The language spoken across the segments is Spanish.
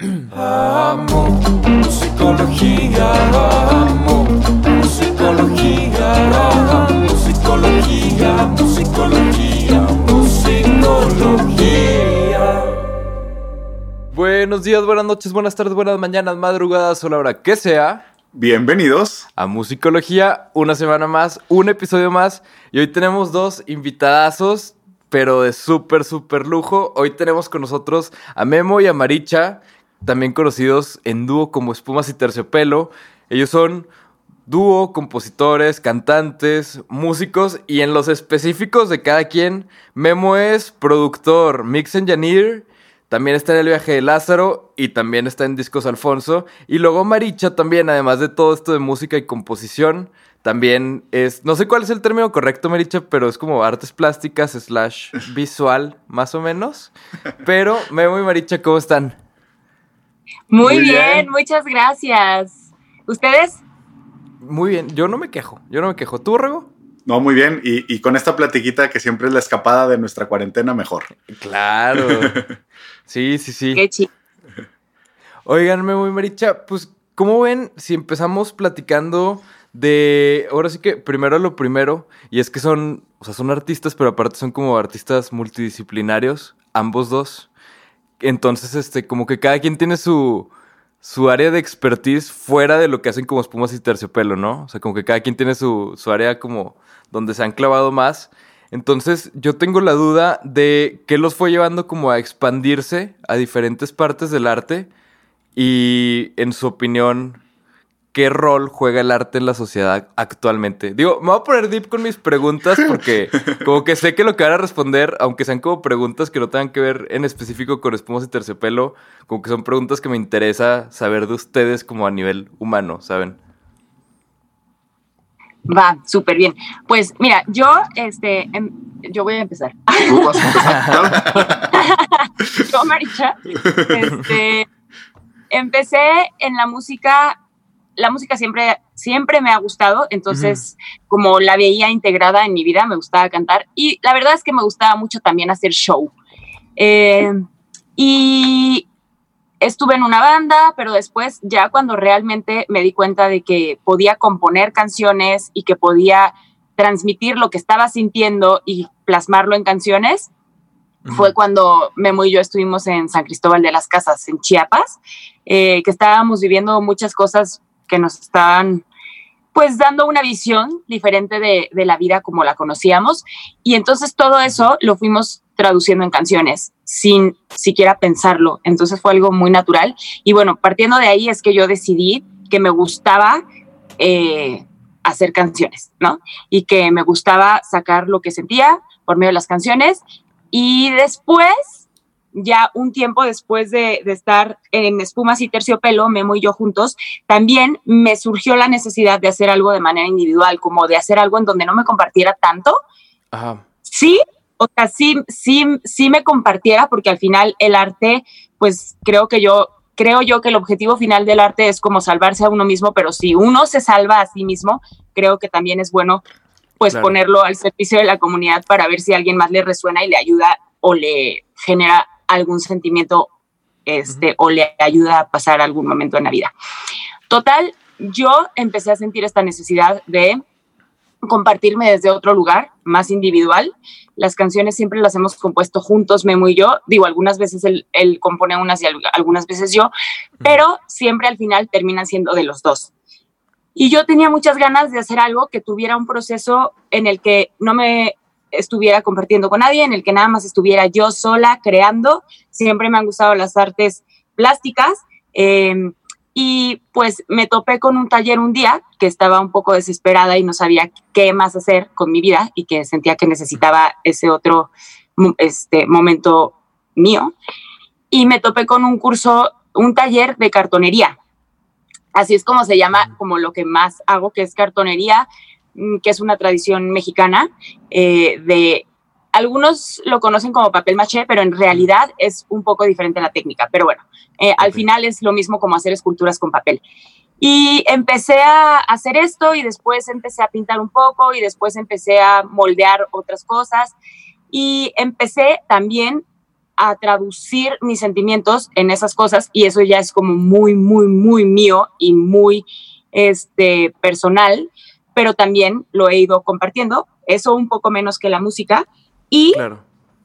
Amo musicología, amo musicología, musicología, musicología, musicología. Buenos días, buenas noches, buenas tardes, buenas mañanas, madrugadas o la hora que sea. Bienvenidos. A Musicología, una semana más, un episodio más. Y hoy tenemos dos invitadazos, pero de súper, súper lujo. Hoy tenemos con nosotros a Memo y a Maricha, también conocidos en dúo como Espumas y Terciopelo. Ellos son dúo, compositores, cantantes, músicos y en los específicos de cada quien, Memo es productor, mix engineer también está en el viaje de Lázaro y también está en Discos Alfonso. Y luego Maricha también, además de todo esto de música y composición, también es, no sé cuál es el término correcto, Maricha, pero es como artes plásticas slash visual, más o menos. Pero Memo y Maricha, ¿cómo están? Muy, bien, muchas gracias. ¿Ustedes? Muy bien, yo no me quejo, yo no me quejo. ¿Tú, Rego? No, muy bien. Y, y, con esta platiquita que siempre es la escapada de nuestra cuarentena, mejor. Claro. Sí, sí, sí. Qué chido. Oiganme muy Maricha, pues, ¿cómo ven si empezamos platicando de, ahora sí que primero lo primero, y es que son, o sea, son artistas, pero aparte son como artistas multidisciplinarios, ambos dos. Entonces, este, como que cada quien tiene su, su área de expertise fuera de lo que hacen como espumas y terciopelo, ¿no? O sea, como que cada quien tiene su, su área como donde se han clavado más. Entonces, yo tengo la duda de qué los fue llevando como a expandirse a diferentes partes del arte y, en su opinión, qué rol juega el arte en la sociedad actualmente. Digo, me voy a poner deep con mis preguntas porque como que sé que lo que van a responder, aunque sean como preguntas que no tengan que ver en específico con espumas y terciopelo, como que son preguntas que me interesa saber de ustedes como a nivel humano, ¿saben? Va, súper bien. Pues mira, yo, este, em, yo voy a empezar. ¿Tú vas a empezar? yo, Maricha, este, empecé en la música, la música siempre, siempre me ha gustado, entonces como la veía integrada en mi vida, me gustaba cantar y la verdad es que me gustaba mucho también hacer show. Eh, y estuve en una banda, pero después ya cuando realmente me di cuenta de que podía componer canciones y que podía transmitir lo que estaba sintiendo y plasmarlo en canciones, fue cuando Memo y yo estuvimos en San Cristóbal de las Casas, en Chiapas, eh, que estábamos viviendo muchas cosas que nos estaban pues dando una visión diferente de, de, la vida como la conocíamos. Y entonces todo eso lo fuimos traduciendo en canciones sin siquiera pensarlo. Entonces fue algo muy natural. Y bueno, partiendo de ahí es que yo decidí que me gustaba eh, hacer canciones, ¿no? Y que me gustaba sacar lo que sentía por medio de las canciones. Y después, ya un tiempo después de, de estar en Espumas y Terciopelo, Memo y yo juntos, también me surgió la necesidad de hacer algo de manera individual, como de hacer algo en donde no me compartiera tanto. Ajá. Sí, o sea, sí, sí, sí me compartiera, porque al final el arte, pues creo que yo, creo yo que el objetivo final del arte es como salvarse a uno mismo, pero si uno se salva a sí mismo, creo que también es bueno pues Claro. ponerlo al servicio de la comunidad para ver si a alguien más le resuena y le ayuda o le genera algún sentimiento este, o le ayuda a pasar algún momento en la vida. Total, yo empecé a sentir esta necesidad de compartirme desde otro lugar, más individual. Las canciones siempre las hemos compuesto juntos, Memo y yo. Digo, algunas veces él, él compone unas y al- algunas veces yo, pero siempre al final terminan siendo de los dos. Y yo tenía muchas ganas de hacer algo que tuviera un proceso en el que no me estuviera compartiendo con nadie, en el que nada más estuviera yo sola creando. Siempre me han gustado las artes plásticas. eh, y pues me topé con un taller un día que estaba un poco desesperada y no sabía qué más hacer con mi vida y que sentía que necesitaba ese otro mo- este, momento mío. Y me topé con un curso, un taller de cartonería. Así es como se llama, como lo que más hago, que es cartonería, mm, que es una tradición mexicana eh, de algunos lo conocen como papel maché, pero en realidad es un poco diferente la técnica. Pero bueno, eh, al final es lo mismo como hacer esculturas con papel. Y empecé a hacer esto y después empecé a pintar un poco y después empecé a moldear otras cosas y empecé también a traducir mis sentimientos en esas cosas y eso ya es como muy, muy, muy mío y muy este, personal, pero también lo he ido compartiendo, eso un poco menos que la música y Claro.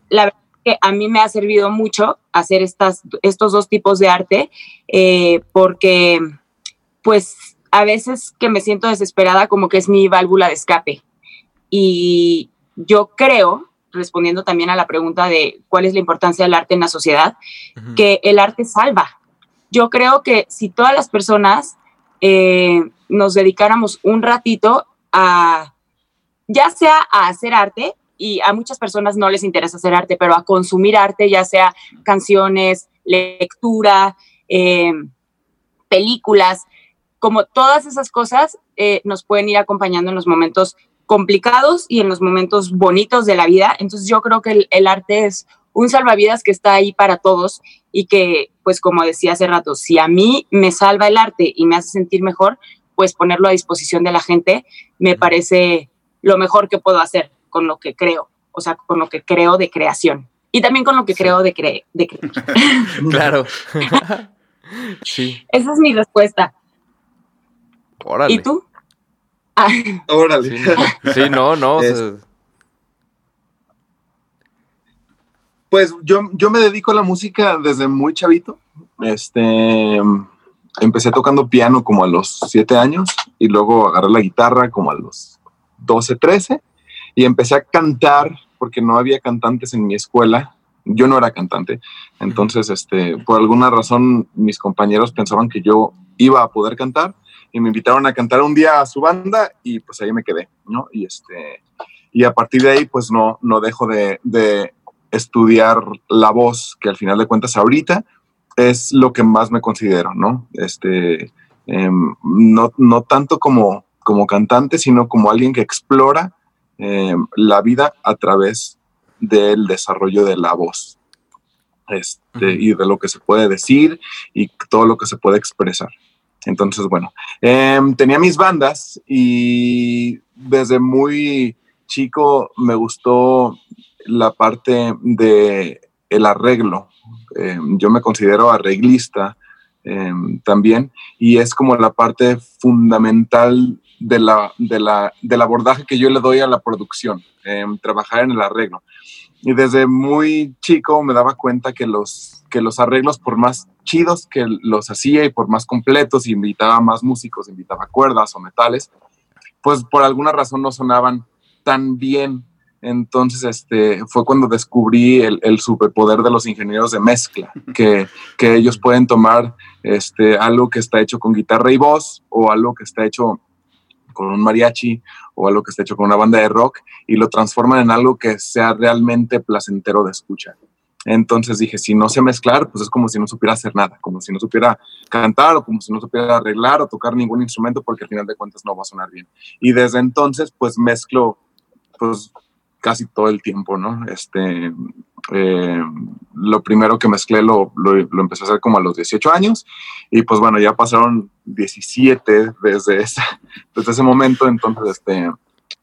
la verdad es que a mí me ha servido mucho hacer estas, estos dos tipos de arte eh, porque pues a veces que me siento desesperada como que es mi válvula de escape y yo creo, respondiendo también a la pregunta de cuál es la importancia del arte en la sociedad, que el arte salva. Yo creo que si todas las personas eh, nos dedicáramos un ratito a, ya sea a hacer arte, y a muchas personas no les interesa hacer arte, pero a consumir arte, ya sea canciones, lectura, eh, películas, como todas esas cosas eh, nos pueden ir acompañando en los momentos complicados y en los momentos bonitos de la vida. Entonces yo creo que el, el arte es un salvavidas que está ahí para todos y que, pues como decía hace rato, si a mí me salva el arte y me hace sentir mejor, pues ponerlo a disposición de la gente me parece lo mejor que puedo hacer con lo que creo, o sea, con lo que creo de creación. Y también con lo que creo de, cre de creer. Claro. sí. Esa es mi respuesta. Órale. ¿Y tú? Ah, Órale. Sí, no, no. Es- Pues yo, yo me dedico a la música desde muy chavito. Este, empecé tocando piano como a los siete años y luego agarré la guitarra como a los 12, 13 y empecé a cantar porque no había cantantes en mi escuela. Yo no era cantante. Entonces, este, por alguna razón, mis compañeros pensaban que yo iba a poder cantar y me invitaron a cantar un día a su banda y pues ahí me quedé, ¿no? Y este, y a partir de ahí, pues no, no dejo de, de estudiar la voz, que al final de cuentas ahorita es lo que más me considero, ¿no? Este, em, no, no tanto como, como cantante, sino como alguien que explora em, la vida a través del desarrollo de la voz. Este, y de lo que se puede decir y todo lo que se puede expresar. Entonces, bueno, em, tenía mis bandas y desde muy chico me gustó la parte de el arreglo. Em, yo me considero arreglista em, también y es como la parte fundamental de la, de la- del abordaje que yo le doy a la producción, em, trabajar en el arreglo. Y desde muy chico me daba cuenta que los, que los arreglos, por más chidos que los hacía y por más completos, invitaba más músicos, invitaba cuerdas o metales, pues por alguna razón no sonaban tan bien. Entonces, este, fue cuando descubrí el, el superpoder de los ingenieros de mezcla, que, que ellos pueden tomar este, algo que está hecho con guitarra y voz o algo que está hecho con un mariachi o algo que está hecho con una banda de rock y lo transforman en algo que sea realmente placentero de escuchar. Entonces dije, si no sé mezclar, pues es como si no supiera hacer nada, como si no supiera cantar o como si no supiera arreglar o tocar ningún instrumento porque al final de cuentas no va a sonar bien. Y desde entonces pues mezclo pues casi todo el tiempo, ¿no? Este, eh, lo primero que mezclé lo, lo, lo, empecé a hacer como a los 18 años y pues bueno, ya pasaron 17 desde ese, desde ese momento, entonces, este,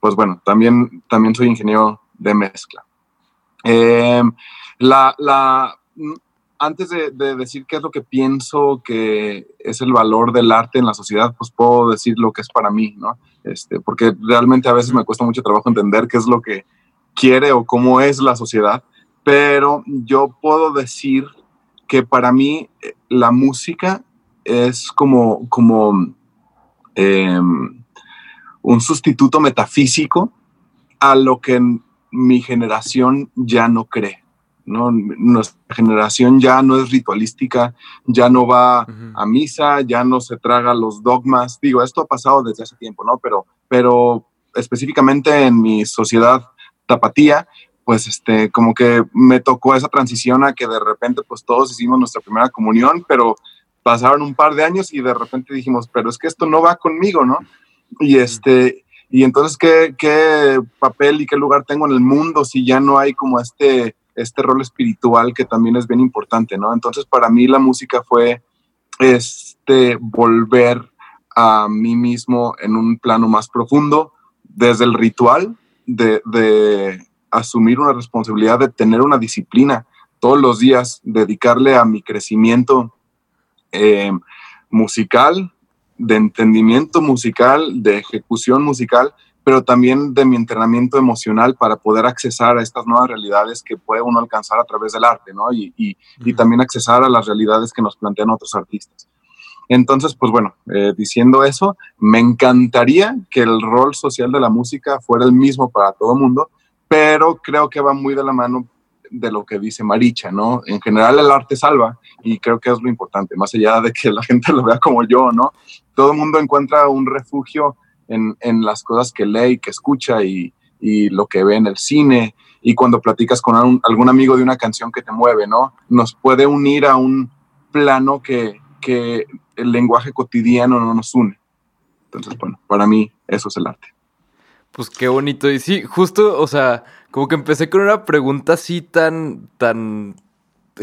pues bueno, también, también soy ingeniero de mezcla. Eh, la, la, antes de, de, decir qué es lo que pienso que es el valor del arte en la sociedad, pues puedo decir lo que es para mí, ¿no? Este, porque realmente a veces me cuesta mucho trabajo entender qué es lo que quiere o cómo es la sociedad, pero yo puedo decir que para mí la música es como, como eh, un sustituto metafísico a lo que mi generación ya no cree. ¿no? Nuestra generación ya no es ritualística, ya no va uh -huh. a misa, ya no se traga los dogmas. Digo, esto ha pasado desde hace tiempo, ¿no? Pero, pero específicamente en mi sociedad tapatía, pues este, como que me tocó esa transición a que de repente pues todos hicimos nuestra primera comunión, pero pasaron un par de años y de repente dijimos, pero es que esto no va conmigo, ¿no? Y este, y entonces, ¿qué, qué papel y qué lugar tengo en el mundo si ya no hay como este, este rol espiritual que también es bien importante, ¿no? Entonces, para mí la música fue este volver a mí mismo en un plano más profundo, desde el ritual de, de asumir una responsabilidad, de tener una disciplina, todos los días dedicarle a mi crecimiento eh, musical, de entendimiento musical, de ejecución musical, pero también de mi entrenamiento emocional para poder accesar a estas nuevas realidades que puede uno alcanzar a través del arte, ¿no? Y, y, y también accesar a las realidades que nos plantean otros artistas. Entonces, pues bueno, eh, diciendo eso, me encantaría que el rol social de la música fuera el mismo para todo el mundo, pero creo que va muy de la mano de lo que dice Maricha, ¿no? En general el arte salva y creo que es lo importante, más allá de que la gente lo vea como yo, ¿no? Todo el mundo encuentra un refugio en, en las cosas que lee que escucha y, y, lo que ve en el cine y cuando platicas con algún amigo de una canción que te mueve, ¿no? Nos puede unir a un plano que, que el lenguaje cotidiano no nos une. Entonces, bueno, para mí eso es el arte. Pues qué bonito. Y sí, justo, o sea, como que empecé con una pregunta así tan, tan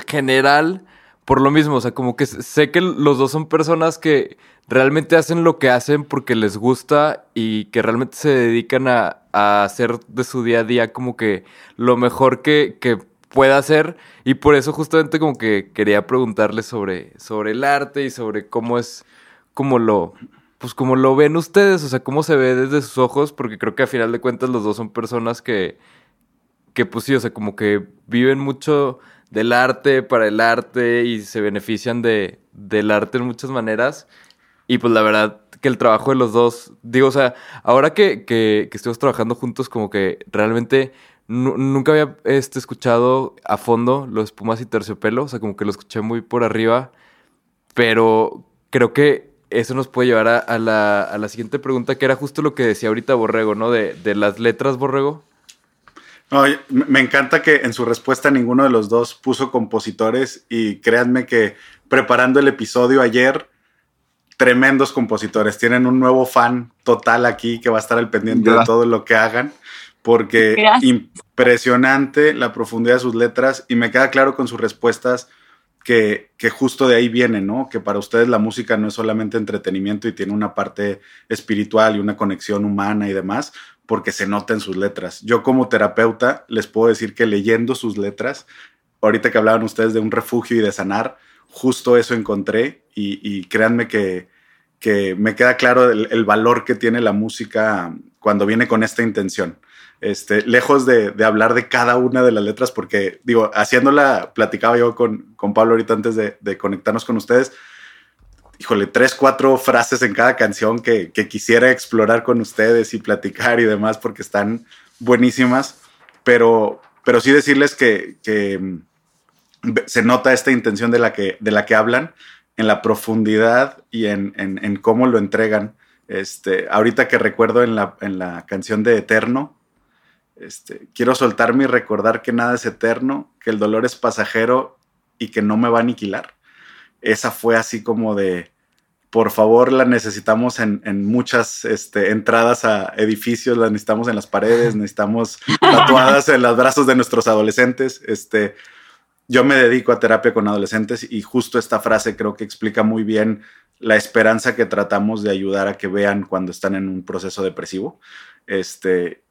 general por lo mismo. O sea, como que sé que los dos son personas que realmente hacen lo que hacen porque les gusta y que realmente se dedican a, a hacer de su día a día como que lo mejor que, que pueda hacer. Y por eso justamente como que quería preguntarle sobre, sobre el arte y sobre cómo es, cómo lo, pues como lo ven ustedes, o sea, cómo se ve desde sus ojos, porque creo que a final de cuentas los dos son personas que, que pues sí, o sea, como que viven mucho del arte para el arte y se benefician de, del arte en muchas maneras. Y pues la verdad que el trabajo de los dos, digo, o sea, ahora que, que, que trabajando juntos, como que realmente nunca había este, escuchado a fondo los espumas y terciopelo, o sea, como que lo escuché muy por arriba, pero creo que eso nos puede llevar a, a, la, a, la, siguiente pregunta, que era justo lo que decía ahorita Borrego, ¿no? De, de las letras, Borrego. No, me encanta que en su respuesta ninguno de los dos puso compositores y créanme que preparando el episodio ayer, tremendos compositores. Tienen un nuevo fan total aquí que va a estar al pendiente de todo lo que hagan porque Gracias. impresionante la profundidad de sus letras y me queda claro con sus respuestas que, que, justo de ahí viene, ¿no? Que para ustedes la música no es solamente entretenimiento y tiene una parte espiritual y una conexión humana y demás, porque se nota en sus letras. Yo como terapeuta les puedo decir que leyendo sus letras, ahorita que hablaban ustedes de un refugio y de sanar, justo eso encontré y, y créanme que, que, me queda claro el, el valor que tiene la música cuando viene con esta intención. Este, lejos de, de, hablar de cada una de las letras, porque digo, haciéndola, platicaba yo con, con Pablo ahorita antes de, de, conectarnos con ustedes, híjole, tres, cuatro frases en cada canción que, que, quisiera explorar con ustedes y platicar y demás, porque están buenísimas, pero, pero sí decirles que, que mm, se nota esta intención de la que, de la que hablan en la profundidad y en, en, en cómo lo entregan. Este, ahorita que recuerdo en la, en la canción de Eterno, este, quiero soltarme y recordar que nada es eterno, que el dolor es pasajero y que no me va a aniquilar. Esa fue así como de, por favor, la necesitamos en, en muchas este, entradas a edificios, la necesitamos en las paredes, necesitamos tatuadas en los brazos de nuestros adolescentes. Este, yo me dedico a terapia con adolescentes y justo esta frase creo que explica muy bien la esperanza que tratamos de ayudar a que vean cuando están en un proceso depresivo. Este,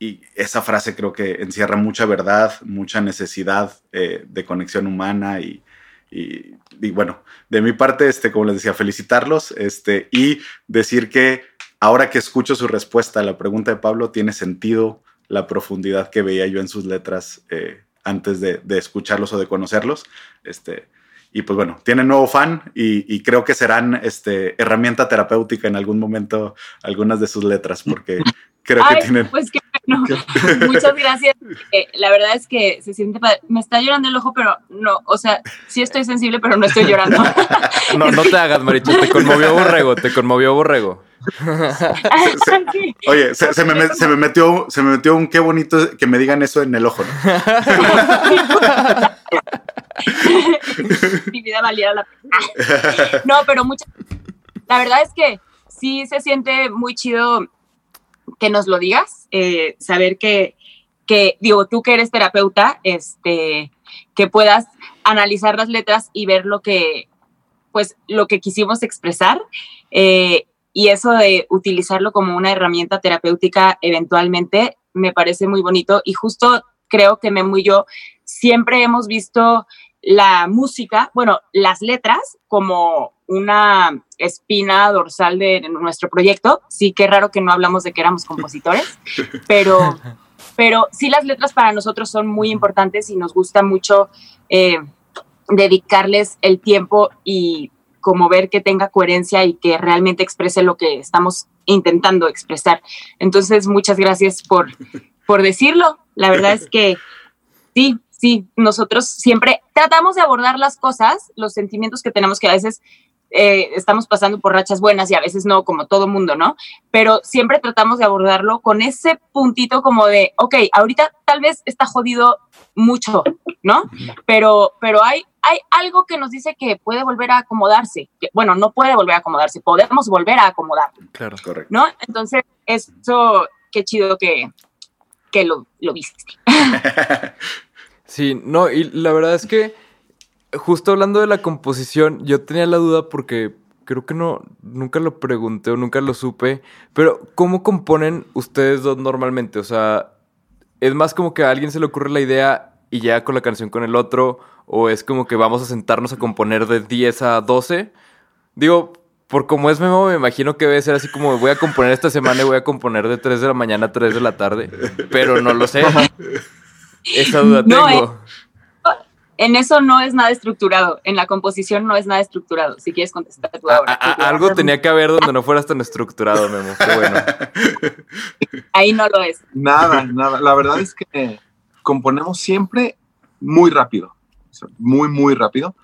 y esa frase creo que encierra mucha verdad, mucha necesidad eh, de conexión humana y, y, y, bueno, de mi parte, este, como les decía, felicitarlos este, y decir que ahora que escucho su respuesta a la pregunta de Pablo, tiene sentido la profundidad que veía yo en sus letras eh, antes de, de, escucharlos o de conocerlos. Este, y pues bueno, tienen nuevo fan y, y, creo que serán este, herramienta terapéutica en algún momento algunas de sus letras, porque creo Ay, que tienen... Pues no, muchas gracias. Eh, la verdad es que se siente padre. Me está llorando el ojo, pero no, o sea, sí estoy sensible, pero no estoy llorando. no, no te hagas, Maricho, te conmovió Borrego, te conmovió Borrego. se, oye, se, se, me, se, me, metió, se me metió un qué bonito que me digan eso en el ojo, ¿no? Mi vida valiera la pena. No, pero mucha. La verdad es que sí se siente muy chido que nos lo digas, eh, saber que, que, digo, tú que eres terapeuta, este, que puedas analizar las letras y ver lo que, pues, lo que quisimos expresar. Eh, y eso de utilizarlo como una herramienta terapéutica eventualmente me parece muy bonito y justo creo que Memo y yo siempre hemos visto la música, bueno, las letras como una espina dorsal de nuestro proyecto. Sí, qué raro que no hablamos de que éramos compositores, pero, pero sí las letras para nosotros son muy importantes y nos gusta mucho eh, dedicarles el tiempo y como ver que tenga coherencia y que realmente exprese lo que estamos intentando expresar. Entonces, muchas gracias por, por decirlo. La verdad es que sí, sí, nosotros siempre tratamos de abordar las cosas, los sentimientos que tenemos que a veces eh, estamos pasando por rachas buenas y a veces no, como todo mundo, ¿no? Pero siempre tratamos de abordarlo con ese puntito como de, ok, ahorita tal vez está jodido mucho, ¿no? Pero, pero hay, hay algo que nos dice que puede volver a acomodarse. Que, bueno, no puede volver a acomodarse, podemos volver a acomodar. Claro. Correcto. ¿no? Entonces, eso, qué chido que, que lo, lo viste. Sí, no, y la verdad es que justo hablando de la composición, yo tenía la duda porque creo que no, nunca lo pregunté o nunca lo supe, pero ¿cómo componen ustedes dos normalmente? O sea, ¿es más como que a alguien se le ocurre la idea y ya con la canción con el otro? ¿O es como que vamos a sentarnos a componer de 10 a 12? Digo, por como es Memo, me imagino que debe ser así como voy a componer esta semana y voy a componer de 3 de la mañana a 3 de la tarde, pero no lo sé. Esa duda No, tengo. En eso no es nada estructurado, en la composición no es nada estructurado, si quieres contestar tú A- ahora. a- a- algo tenía que haber donde no fueras tan estructurado, Memo. Qué bueno. Ahí no lo es. Nada, nada. La verdad es que componemos siempre muy rápido. Muy, muy rápido.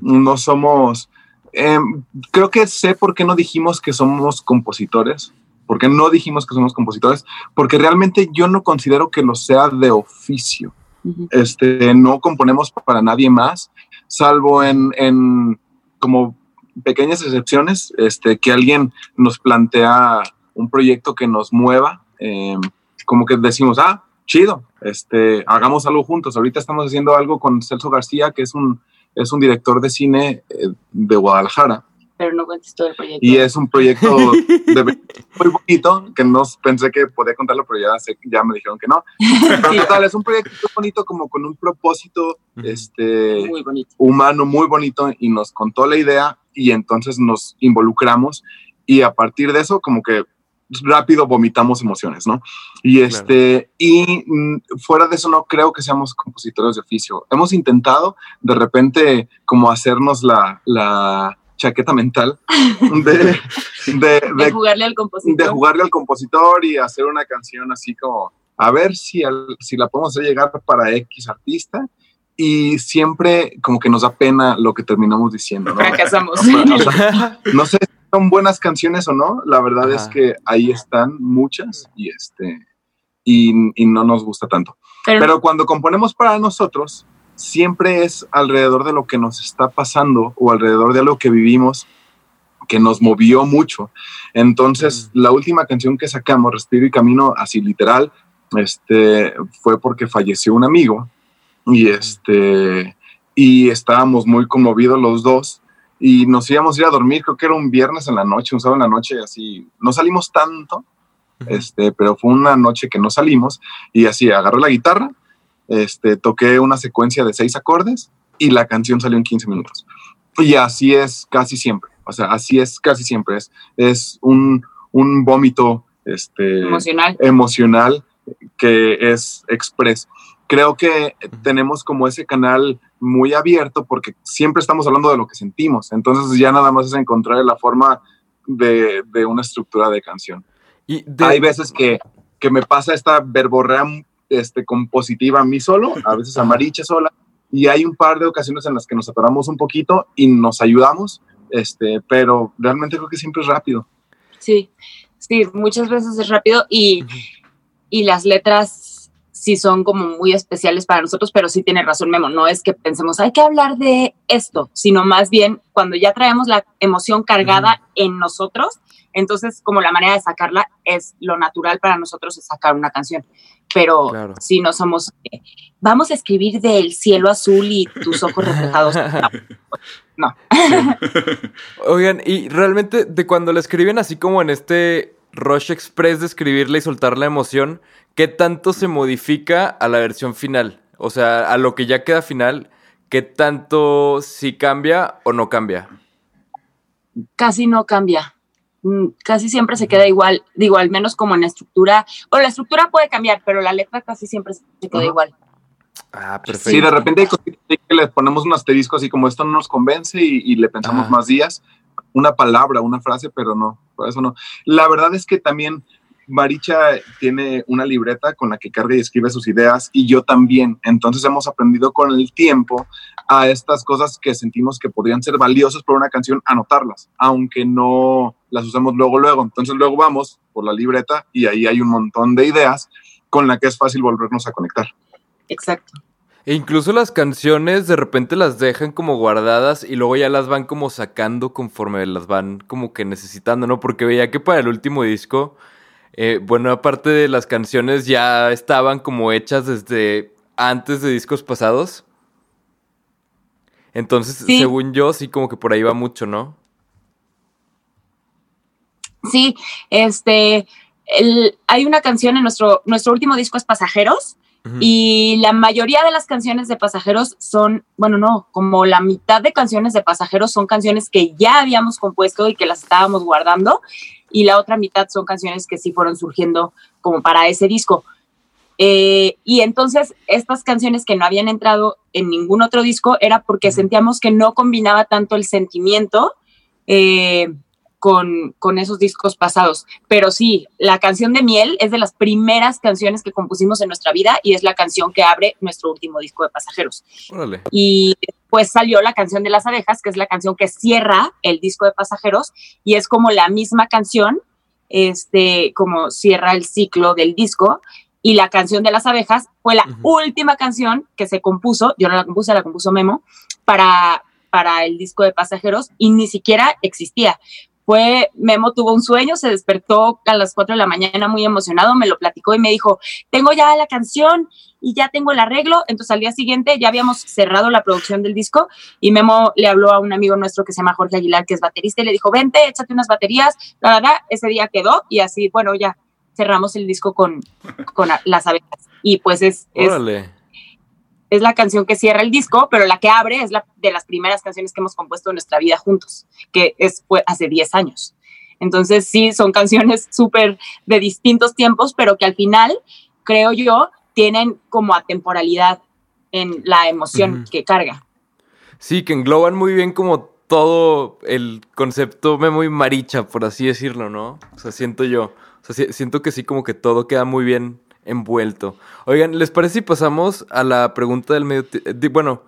No somos. em, creo que sé por qué no dijimos que somos compositores. ¿Por qué no dijimos que somos compositores? Porque realmente yo no considero que lo sea de oficio. Este, no componemos para nadie más, salvo en, en como pequeñas excepciones, este, que alguien nos plantea un proyecto que nos mueva, eh, como que decimos, ah, chido, este, hagamos algo juntos. Ahorita estamos haciendo algo con Celso García, que es un, es un director de cine eh, de Guadalajara. Pero no cuentes todo el proyecto. Y es un proyecto de- muy bonito, que no pensé que podía contarlo, pero ya, sé, ya me dijeron que no. Pero total, es un proyecto muy bonito, como con un propósito este, Muy bonito. humano muy bonito y nos contó la idea y entonces nos involucramos y a partir de eso como que rápido vomitamos emociones, ¿no? Y este y mm, fuera de eso no creo que seamos compositores de oficio. Hemos intentado de repente como hacernos la, la chaqueta mental de, de, De de jugarle al compositor. de jugarle al compositor y hacer una canción así como a ver si, al- si la podemos hacer llegar para X artista y siempre como que nos da pena lo que terminamos diciendo, ¿no? Fracasamos. O sea, no sé si son buenas canciones o no, la verdad es que ahí están muchas y este y, y no nos gusta tanto. Pero, Pero cuando componemos para nosotros, siempre es alrededor de lo que nos está pasando o alrededor de lo que vivimos que nos movió mucho. Entonces, la última canción que sacamos, Respiro y Camino, así literal, este, fue porque falleció un amigo y este, y estábamos muy conmovidos los dos y nos íbamos a ir a dormir, creo que era un viernes en la noche, un sábado en la noche, así, no salimos tanto, este, pero fue una noche que no salimos y así agarré la guitarra, este, toqué una secuencia de seis acordes y la canción salió en 15 minutos. Y así es casi siempre, o sea, así es casi siempre, es, es un, un vómito este, emocional. emocional que es express. Creo que tenemos como ese canal muy abierto porque siempre estamos hablando de lo que sentimos, entonces ya nada más es encontrar la forma de, de una estructura de canción. Y de- Hay veces que, que me pasa esta verborrea este, compositiva a mí solo, a veces a Maricha sola, y hay un par de ocasiones en las que nos atoramos un poquito y nos ayudamos, este, pero realmente creo que siempre es rápido. Sí, sí, muchas veces es rápido y, y las letras sí son como muy especiales para nosotros, pero sí tiene razón Memo, no es que pensemos hay que hablar de esto, sino más bien cuando ya traemos la emoción cargada en nosotros, entonces como la manera de sacarla es lo natural para nosotros es sacar una canción, pero Claro. si no somos, eh, vamos a escribir del cielo azul y tus ojos reflejados. No. Oigan, y realmente de cuando la escriben así como en este rush express de escribirla y soltar la emoción, ¿qué tanto se modifica a la versión final? O sea, a lo que ya queda final, ¿qué tanto sí cambia o no cambia? Casi no cambia. Mm, Casi siempre se queda igual, digo, al menos como en la estructura. Bueno, la estructura puede cambiar, pero la letra casi siempre se queda Ajá. igual. Ah, Sí, perfecto. de repente hay cositas que le ponemos un asterisco así como esto no nos convence y, y le pensamos Ah. más días, una palabra, una frase, pero no, por eso no. La verdad es que también Maricha tiene una libreta con la que carga y escribe sus ideas y yo también. Entonces hemos aprendido con el tiempo a estas cosas que sentimos que podrían ser valiosas para una canción, anotarlas, aunque no las usemos luego, luego. Entonces luego vamos por la libreta y ahí hay un montón de ideas con la que es fácil volvernos a conectar. Exacto. E incluso las canciones de repente las dejan como guardadas y luego ya las van como sacando conforme las van como que necesitando, ¿no? Porque veía que para el último disco, eh, buena parte de las canciones ya estaban como hechas desde antes de discos pasados. Entonces, Sí. según yo, sí como que por ahí va mucho, ¿no? Sí, este, el- hay una canción en nuestro, nuestro último disco es Pasajeros y la mayoría de las canciones de Pasajeros son, bueno, no, como la mitad de canciones de Pasajeros son canciones que ya habíamos compuesto y que las estábamos guardando y la otra mitad son canciones que sí fueron surgiendo como para ese disco. Eh, y entonces estas canciones que no habían entrado en ningún otro disco era porque sentíamos que no combinaba tanto el sentimiento eh, con, con esos discos pasados. Pero sí, la canción de Miel es de las primeras canciones que compusimos en nuestra vida y es la canción que abre nuestro último disco de pasajeros. Órale. Y después salió la canción de las abejas, que es la canción que cierra el disco de pasajeros y es como la misma canción, este, como cierra el ciclo del disco. Y la canción de las abejas fue la última canción que se compuso, yo no la compuse, la compuso Memo, para, para el disco de pasajeros y ni siquiera existía. Fue, Memo tuvo un sueño, se despertó a las 4 de la mañana muy emocionado, me lo platicó y me dijo, tengo ya la canción y ya tengo el arreglo. Entonces al día siguiente ya habíamos cerrado la producción del disco y Memo le habló a un amigo nuestro que se llama Jorge Aguilar, que es baterista, y le dijo, vente, échate unas baterías. La verdad, ese día quedó y así, bueno, ya cerramos el disco con, con las abejas. Y pues es, es. Es la canción que cierra el disco, pero la que abre es la de las primeras canciones que hemos compuesto en nuestra vida juntos, que es fue hace 10 años. Entonces sí, son canciones súper de distintos tiempos, pero que al final, creo yo, tienen como atemporalidad en la emoción que carga. Sí, que engloban muy bien como todo el concepto Memo y Maricha, por así decirlo, ¿no? O sea, siento yo. O sea, siento que sí, como que todo queda muy bien envuelto. Oigan, ¿les parece si pasamos a la pregunta del medio? Bueno,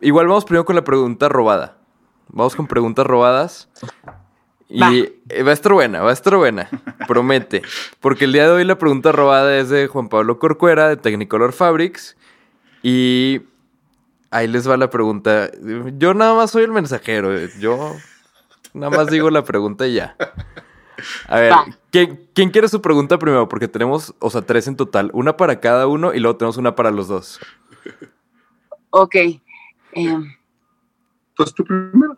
igual vamos primero con la pregunta robada. Vamos con preguntas robadas. Y Va. eh, va a estar buena, va a estar buena. Promete. Porque el día de hoy la pregunta robada es de Juan Pablo Corcuera, de Technicolor Fabrics. Y ahí les va la pregunta. Yo nada más soy el mensajero. eh. Yo nada más digo la pregunta y ya. A ver, Va. ¿quién, quién quiere su pregunta primero? Porque tenemos, o sea, tres en total. Una para cada uno y luego tenemos una para los dos. Ok. em, Pues tú primero.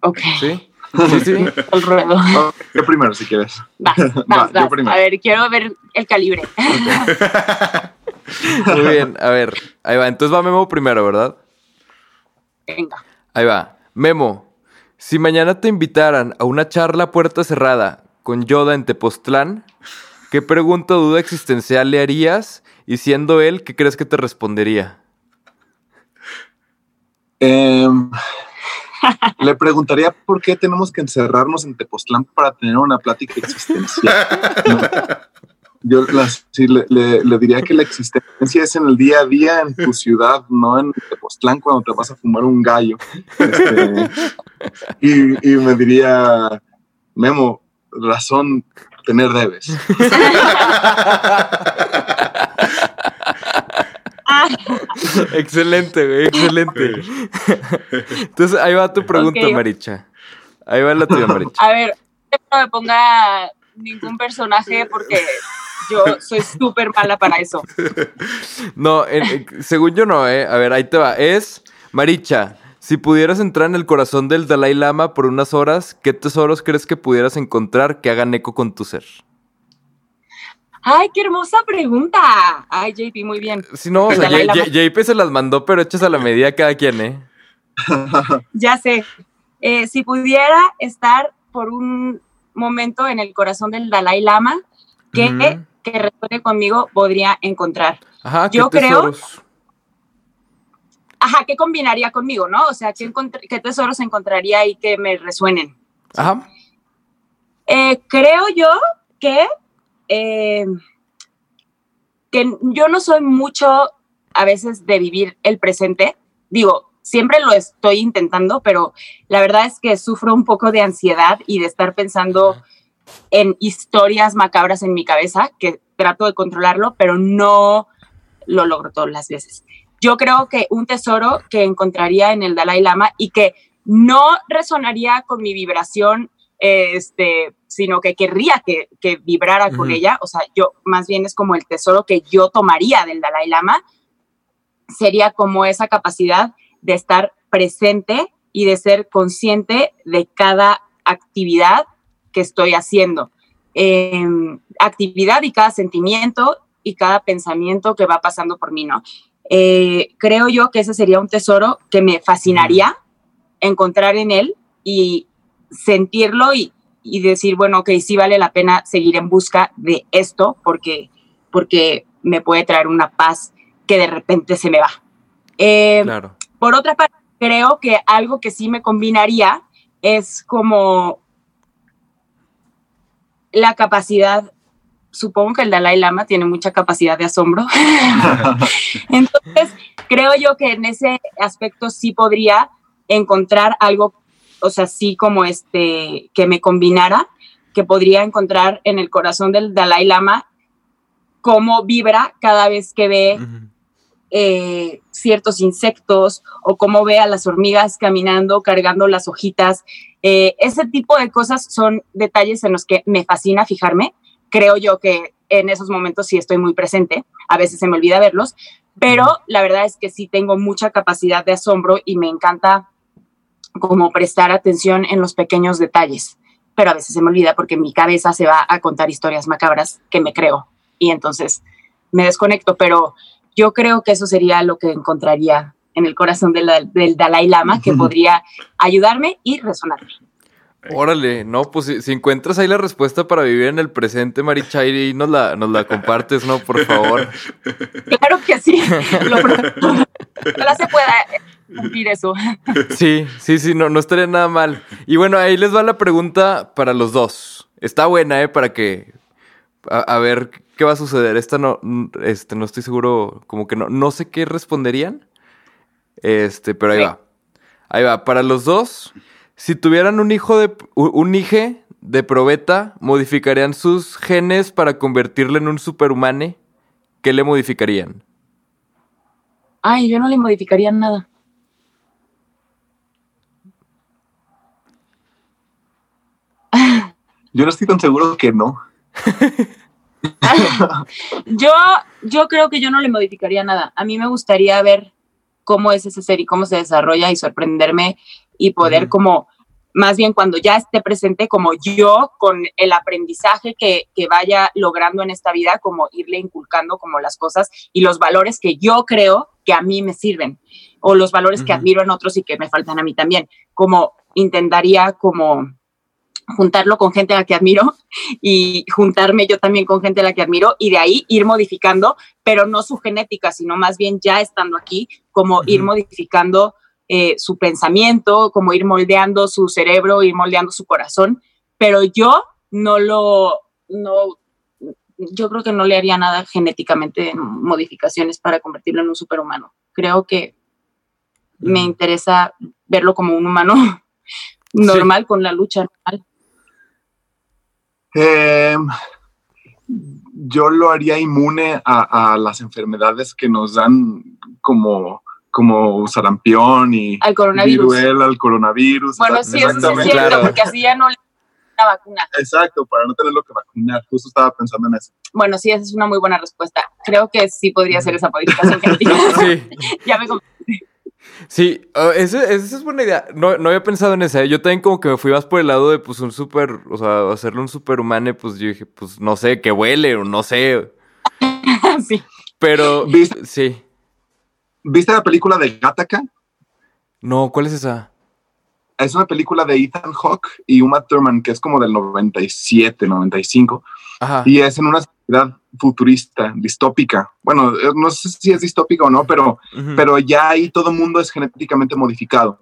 ok. ¿Sí? Sí, sí. El ruedo. Yo primero, si quieres. Vas, Va, vas, yo primero. A ver, quiero ver el calibre. Muy bien. A ver, ahí va. Entonces va Memo primero, ¿verdad? Venga. Ahí va. Memo, si mañana te invitaran a una charla a puerta cerrada con Yoda en Tepoztlán, ¿qué pregunta o duda existencial le harías? Y siendo él, ¿qué crees que te respondería? Em, le preguntaría por qué tenemos que encerrarnos en Tepoztlán para tener una plática existencial. Yo las- sí, le, le- le diría que la existencia es en el día a día en tu ciudad, no en Tepoztlán cuando te vas a fumar un gallo. Este, y, y me diría, Memo, razón tener debes. Excelente, güey, excelente. Entonces ahí va tu pregunta. Maricha. Ahí va la tuya, Maricha. a ver, no me ponga ningún personaje porque yo soy súper mala para eso. No, según yo no, ¿eh? A ver, ahí te va. Es, Maricha, Si pudieras entrar en el corazón del Dalai Lama por unas horas, ¿qué tesoros crees que pudieras encontrar que hagan eco con tu ser? Ay, qué hermosa pregunta. Ay, JP, muy bien. Si no, o sea, JP se las mandó, pero hechas a la medida cada quien, ¿eh? Ya sé. Eh, si pudiera estar por un momento en el corazón del Dalai Lama, ¿qué Ujú. Que resuene conmigo podría encontrar? Ajá, ¿qué Yo creo-? Ajá, ¿qué combinaría conmigo, no? O sea, ¿qué, qué tesoros encontraría ahí que me resuenen? Ajá. Eh, creo yo que, eh, que yo no soy mucho a veces de vivir el presente. Digo, siempre lo estoy intentando, pero la verdad es que sufro un poco de ansiedad y de estar pensando en historias macabras en mi cabeza, que trato de controlarlo, pero no lo logro todas las veces. Yo creo que un tesoro que encontraría en el Dalai Lama y que no resonaría con mi vibración este, sino que querría que, que vibrara con Ujú. ella. O sea, yo más bien es como el tesoro que yo tomaría del Dalai Lama, sería como esa capacidad de estar presente y de ser consciente de cada actividad que estoy haciendo. Eh, actividad y cada sentimiento y cada pensamiento que va pasando por mí, ¿no? Eh, creo yo que ese sería un tesoro que me fascinaría encontrar en él y sentirlo y, y decir, bueno, ok, sí vale la pena seguir en busca de esto porque, porque me puede traer una paz que de repente se me va. Eh, Claro. por otra parte, creo que algo que sí me combinaría es como la capacidad, supongo que el Dalai Lama tiene mucha capacidad de asombro. Entonces, creo yo que en ese aspecto sí podría encontrar algo, o sea, sí como este, que me combinara, que podría encontrar en el corazón del Dalai Lama cómo vibra cada vez que ve. Eh, ciertos insectos o cómo ve a las hormigas caminando, cargando las hojitas. Eh, ese tipo de cosas son detalles en los que me fascina fijarme. Creo yo que en esos momentos sí estoy muy presente, a veces se me olvida verlos, pero la verdad es que sí tengo mucha capacidad de asombro y me encanta como prestar atención en los pequeños detalles, pero a veces se me olvida porque mi cabeza se va a contar historias macabras que me creo y entonces me desconecto, pero yo creo que eso sería lo que encontraría en el corazón de la- del Dalai Lama, que podría ayudarme y resonarme. Órale, no, pues si, si encuentras ahí la respuesta para vivir en el presente, Marichairi, nos la, nos la compartes, ¿no? Por favor. Claro que sí, lo prometo. Ojalá se pueda cumplir eso. Sí, sí, sí, no, no estaría nada mal. Y bueno, ahí les va la pregunta para los dos. Está buena, ¿eh? Para que... A, a ver qué va a suceder. Esta no, este, no estoy seguro, como que no, no sé qué responderían. Este, pero ahí Sí. va. Ahí va. Para los dos, si tuvieran un hijo de... Un hije de probeta, ¿modificarían sus genes para convertirle en un superhumane? ¿Qué le modificarían? Ay, yo no le modificaría nada. Yo no estoy tan seguro que no. Yo, yo creo que yo no le modificaría nada. A mí me gustaría ver cómo es ese ser y cómo se desarrolla y sorprenderme y poder como, más bien cuando ya esté presente, como yo con el aprendizaje que, que vaya logrando en esta vida, como irle inculcando como las cosas y los valores que yo creo que a mí me sirven o los valores que admiro en otros y que me faltan a mí también. Como intentaría como juntarlo con gente a la que admiro y juntarme yo también con gente a la que admiro y de ahí ir modificando, pero no su genética, sino más bien ya estando aquí, como ir modificando eh, su pensamiento, como ir moldeando su cerebro, ir moldeando su corazón, pero yo no lo, no, yo creo que no le haría nada genéticamente modificaciones para convertirlo en un superhumano. Creo que me interesa verlo como un humano normal con la lucha normal. Eh, yo lo haría inmune a, a las enfermedades que nos dan como, como sarampión y Al coronavirus. viruela, al coronavirus. Bueno, sí, eso sí es cierto, Claro. porque así ya no le la vacuna. Exacto, para no tenerlo que vacunar. Justo estaba pensando en eso. Bueno, sí, esa es una muy buena respuesta. Creo que sí podría ser esa modificación genética. Sí. ya me com- Sí, uh, esa esa es buena idea. No, no había pensado en esa. ¿eh? Yo también como que me fui más por el lado de pues un super, o sea, hacerle un superhumano, pues yo dije, pues no sé, que huele o no sé. sí. Pero ¿Viste? sí. ¿Viste la película de Gattaca? No, ¿cuál es esa? Es una película de Ethan Hawke y Uma Thurman que es como del 97, 95 Ajá. y es en una sociedad futurista, distópica. Bueno, eh, no sé si es distópica o no, pero pero ya ahí todo mundo es genéticamente modificado.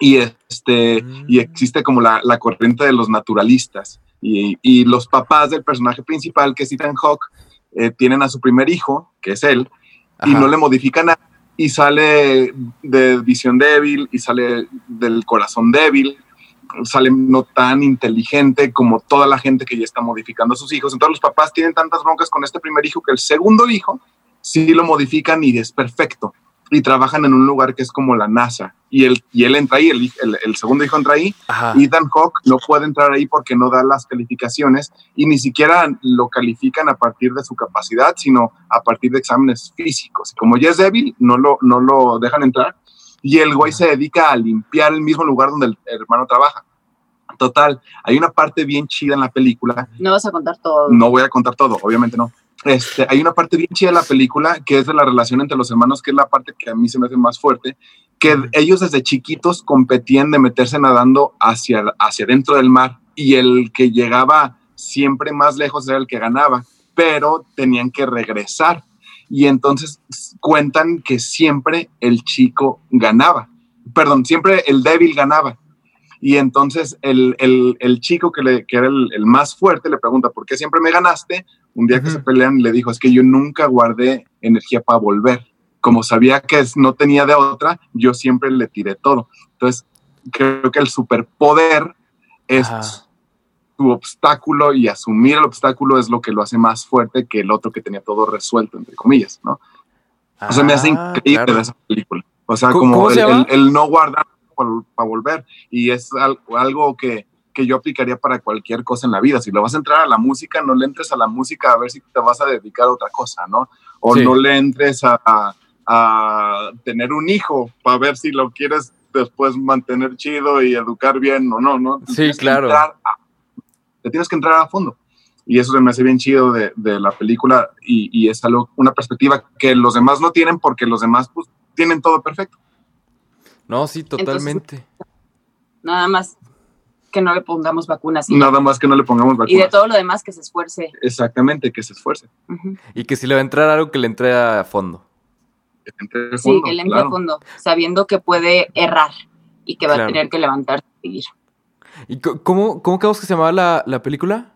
Y, este, Mm. y existe como la, la corriente de los naturalistas. Y, y los papás del personaje principal, que es Ethan Hawke, eh, tienen a su primer hijo, que es él, y no le modifican nada. Y sale de visión débil, y sale del corazón débil, sale no tan inteligente como toda la gente que ya está modificando a sus hijos. Entonces los papás tienen tantas broncas con este primer hijo que el segundo hijo sí lo modifican y es perfecto. Y trabajan en un lugar que es como la NASA. Y él, y él entra ahí, el, hij- el- el segundo hijo entra ahí. Ajá. Ethan Hawke no puede entrar ahí porque no da las calificaciones y ni siquiera lo califican a partir de su capacidad, sino a partir de exámenes físicos. Como ya es débil, no lo, no lo dejan entrar. Y el güey se dedica a limpiar el mismo lugar donde el hermano trabaja. Total, hay una parte bien chida en la película No vas a contar todo. no voy a contar todo, obviamente no. Este, hay una parte bien chida de la película que es de la relación entre los hermanos, que es la parte que a mí se me hace más fuerte, que ellos desde chiquitos competían de meterse nadando hacia, hacia dentro del mar y el que llegaba siempre más lejos era el que ganaba, pero tenían que regresar. Y entonces cuentan que siempre el chico ganaba, perdón, siempre el débil ganaba. Y entonces el, el- el chico que, le, que era el, el más fuerte le pregunta, ¿por qué siempre me ganaste? Un día que se pelean le dijo, es que yo nunca guardé energía para volver. Como sabía que no tenía de otra, yo siempre le tiré todo. Entonces, creo que el superpoder es. Obstáculo y asumir el obstáculo es lo que lo hace más fuerte que el otro que tenía todo resuelto, entre comillas, ¿no? O sea, me hace Ah, increíble claro. esa película. O sea, ¿Cómo- como el, no guardar para volver. Y es al- algo que, que yo aplicaría para cualquier cosa en la vida. Si lo vas a entrar a la música, no le entres a la música a ver si te vas a dedicar a otra cosa, ¿no? O Sí. no le entres a, a- a tener un hijo para ver si lo quieres después mantener chido y educar bien o no, ¿no? Sí, claro. entrar a- te tienes que entrar a fondo. Y eso se me hace bien chido de, de la película y, y es algo, una perspectiva que los demás no tienen porque los demás pues, tienen todo perfecto. No, sí, totalmente. Nada más que no le pongamos vacunas. y- Nada más que no le pongamos Y vacunas. de todo lo demás que se esfuerce. Exactamente, que se esfuerce. Y que si le va a entrar algo que le entre a fondo. Que entre a Sí, fondo, que le entre claro. a fondo, sabiendo que puede errar y que va Claro. a tener que levantarse y seguir. ¿Y cómo, cómo quedamos que se llamaba la, la película?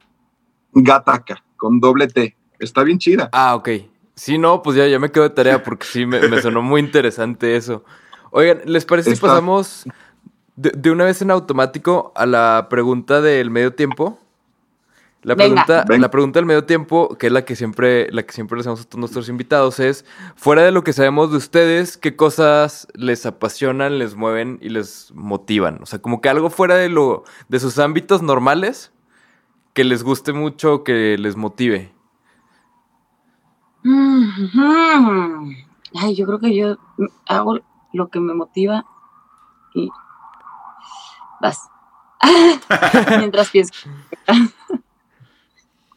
Gataca, con doble T. Está bien chida. Ah, ok. Sí, no, pues ya, ya me quedo de tarea porque sí, me, me sonó muy interesante eso. Oigan, ¿les parece si Está- pasamos de, de una vez en automático a la pregunta del medio tiempo? La Venga. pregunta, Venga. la pregunta del medio tiempo, que es la que siempre, la que siempre le hacemos a todos nuestros invitados, es fuera de lo que sabemos de ustedes, ¿qué cosas les apasionan, les mueven y les motivan? O sea, como que algo fuera de lo, de sus ámbitos normales, que les guste mucho, que les motive. Ujú. Ay, yo creo que yo hago lo que me motiva y vas. Mientras pienso.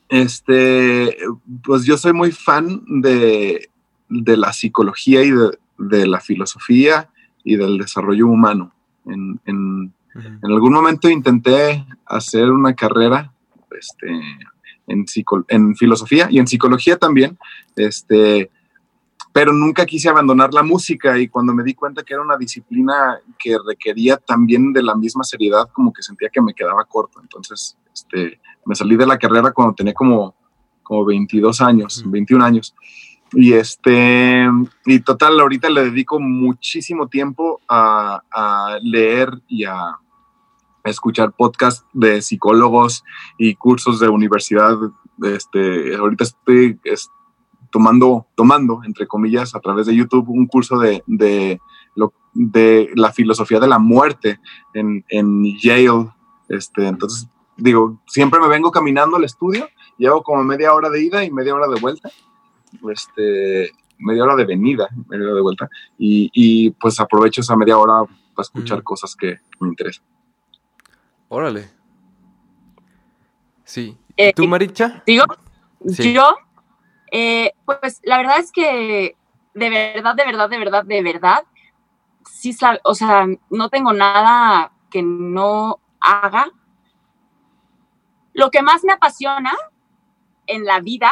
Este, pues yo soy muy fan de, de la psicología y de, de la filosofía y del desarrollo humano. En, en- en algún momento intenté hacer una carrera este, en, psico- en filosofía y en psicología también, este, pero nunca quise abandonar la música y cuando me di cuenta que era una disciplina que requería también de la misma seriedad, como que sentía que me quedaba corto. Entonces, este, me salí de la carrera cuando tenía como, como 22 años, Ujú. 21 años. Y este, y total, ahorita le dedico muchísimo tiempo a, a leer y a escuchar podcasts de psicólogos y cursos de universidad. Este, ahorita estoy es- tomando, tomando, entre comillas, a través de YouTube, un curso de, de, lo, de la filosofía de la muerte en, en Yale. Este, entonces, digo, siempre me vengo caminando al estudio, llevo como media hora de ida y media hora de vuelta. Este, media hora de venida, media hora de vuelta, y, y pues aprovecho esa media hora para escuchar cosas que me interesan. Órale. Sí. Eh, ¿Tú, Maricha? ¿Digo? Sí. Yo, eh, pues la verdad es que de verdad, de verdad, de verdad, de verdad, sí, o sea, no tengo nada que no haga. Lo que más me apasiona en la vida,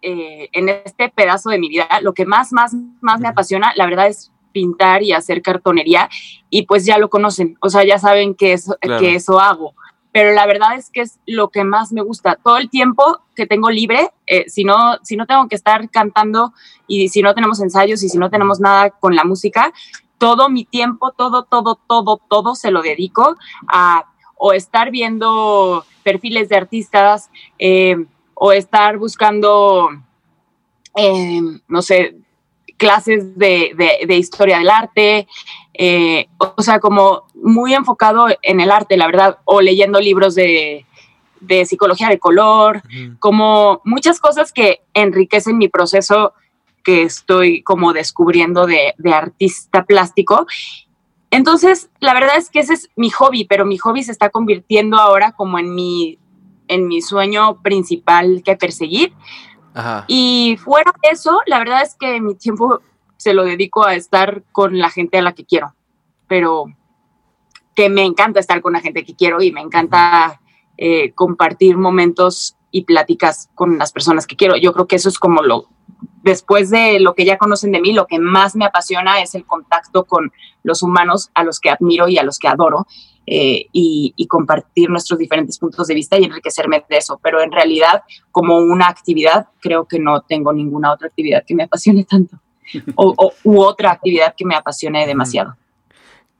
eh, en este pedazo de mi vida, lo que más, más, más me apasiona, la verdad es pintar y hacer cartonería y pues ya lo conocen, o sea, ya saben que eso, Claro. que eso hago pero la verdad es que es lo que más me gusta. Todo el tiempo que tengo libre, eh, si, no, si no tengo que estar cantando y si no tenemos ensayos y si no tenemos nada con la música, todo mi tiempo, todo, todo, todo, todo se lo dedico a o estar viendo perfiles de artistas eh, o estar buscando, eh, no sé, clases de, de- de historia del arte, eh, o sea, como muy enfocado en el arte, la verdad, o leyendo libros de, de psicología de color, como muchas cosas que enriquecen mi proceso que estoy como descubriendo de, de artista plástico. Entonces, la verdad es que ese es mi hobby, pero mi hobby se está convirtiendo ahora como en mi, en mi sueño principal que perseguir. Ajá. Y fuera de eso, la verdad es que mi tiempo se lo dedico a estar con la gente a la que quiero, pero que me encanta estar con la gente que quiero y me encanta eh, compartir momentos y pláticas con las personas que quiero. Yo creo que eso es como lo, después de lo que ya conocen de mí, lo que más me apasiona es el contacto con los humanos a los que admiro y a los que adoro. eh, y, y compartir nuestros diferentes puntos de vista y enriquecerme de eso. Pero en realidad, como una actividad, creo que no tengo ninguna otra actividad que me apasione tanto. O, o- u otra actividad que me apasione demasiado.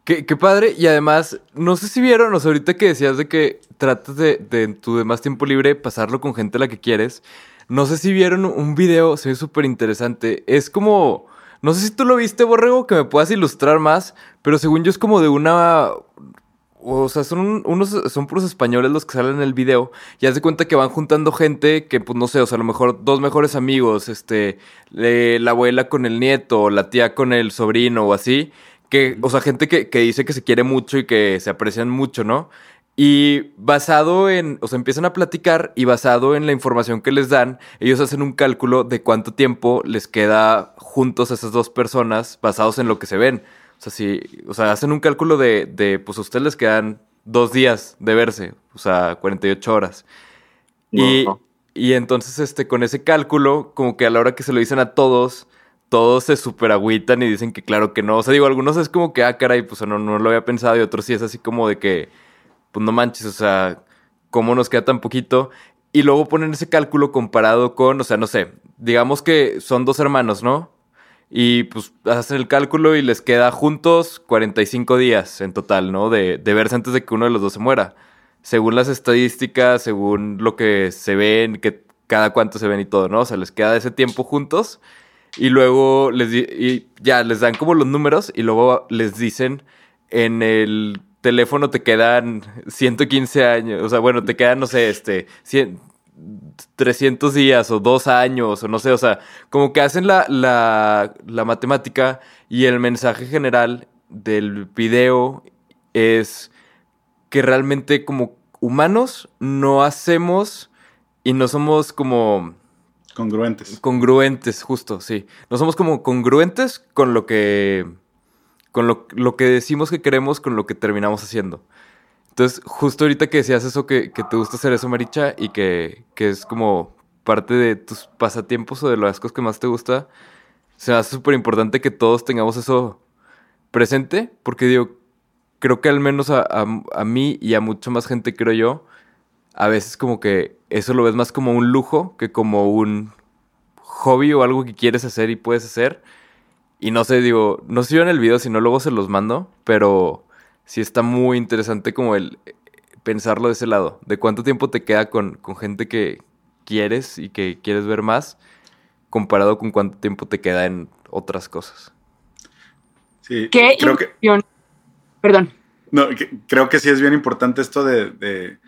Qué, qué padre. Y además, no sé si vieron, o sea, ahorita que decías de que tratas de, de en tu demás tiempo libre pasarlo con gente a la que quieres. No sé si vieron un video, se ve súper interesante. Es como. No sé si tú lo viste, Borrego, que me puedas ilustrar más. Pero según yo es como de una. O sea, son un- unos, son puros españoles los que salen en el video. Y haz de cuenta que van juntando gente que, pues no sé, o sea, a lo mejor dos mejores amigos, este, la abuela con el nieto, la tía con el sobrino o así. Que, o sea, gente que, que dice que se quiere mucho y que se aprecian mucho, ¿no? Y basado en, o sea, empiezan a platicar y basado en la información que les dan, ellos hacen un cálculo de cuánto tiempo les queda juntos a esas dos personas basados en lo que se ven. O sea, si, o sea, hacen un cálculo de, de, pues a ustedes les quedan dos días de verse, o sea, 48 horas. Y, y entonces, este, con ese cálculo, como que a la hora que se lo dicen a todos, todos se super agüitan y dicen que claro que no. O sea, digo, algunos es como que, ah, caray, pues no, no lo había pensado, y otros sí es así como de que, pues no manches, o sea, ¿cómo nos queda tan poquito? Y luego ponen ese cálculo comparado con, o sea, no sé, digamos que son dos hermanos, ¿no? Y pues hacen el cálculo y les queda juntos 45 días en total, ¿no? De, de verse antes de que uno de los dos se muera. Según las estadísticas, según lo que se ven, que cada cuánto se ven y todo, ¿no? O sea, les queda ese tiempo juntos y luego les y ya les dan como los números y luego les dicen en el teléfono te quedan 115 años, o sea, bueno, te quedan, no sé, este, 100, 300 días o dos años o no sé, o sea, como que hacen la, la, la matemática y el mensaje general del video es que realmente como humanos no hacemos y no somos como Congruentes. congruentes, justo, sí. No somos como congruentes con lo que. Con lo, lo que decimos que queremos, con lo que terminamos haciendo. Entonces, justo ahorita que decías eso, que, que te gusta hacer eso, Maricha, y que, que es como parte de tus pasatiempos o de las cosas que más te gusta, se me hace súper importante que todos tengamos eso presente, porque digo, creo que al menos a, a- a mí y a mucha más gente, creo yo, a veces como que eso lo ves más como un lujo que como un hobby o algo que quieres hacer y puedes hacer. Y no sé, digo, no sé yo en el video, si no luego se los mando, pero sí está muy interesante como el eh, pensarlo de ese lado, de cuánto tiempo te queda con, con gente que quieres y que quieres ver más, comparado con cuánto tiempo te queda en otras cosas. Sí, Qué creo que, impresión. Perdón. no, que- creo que sí es bien importante esto de, de-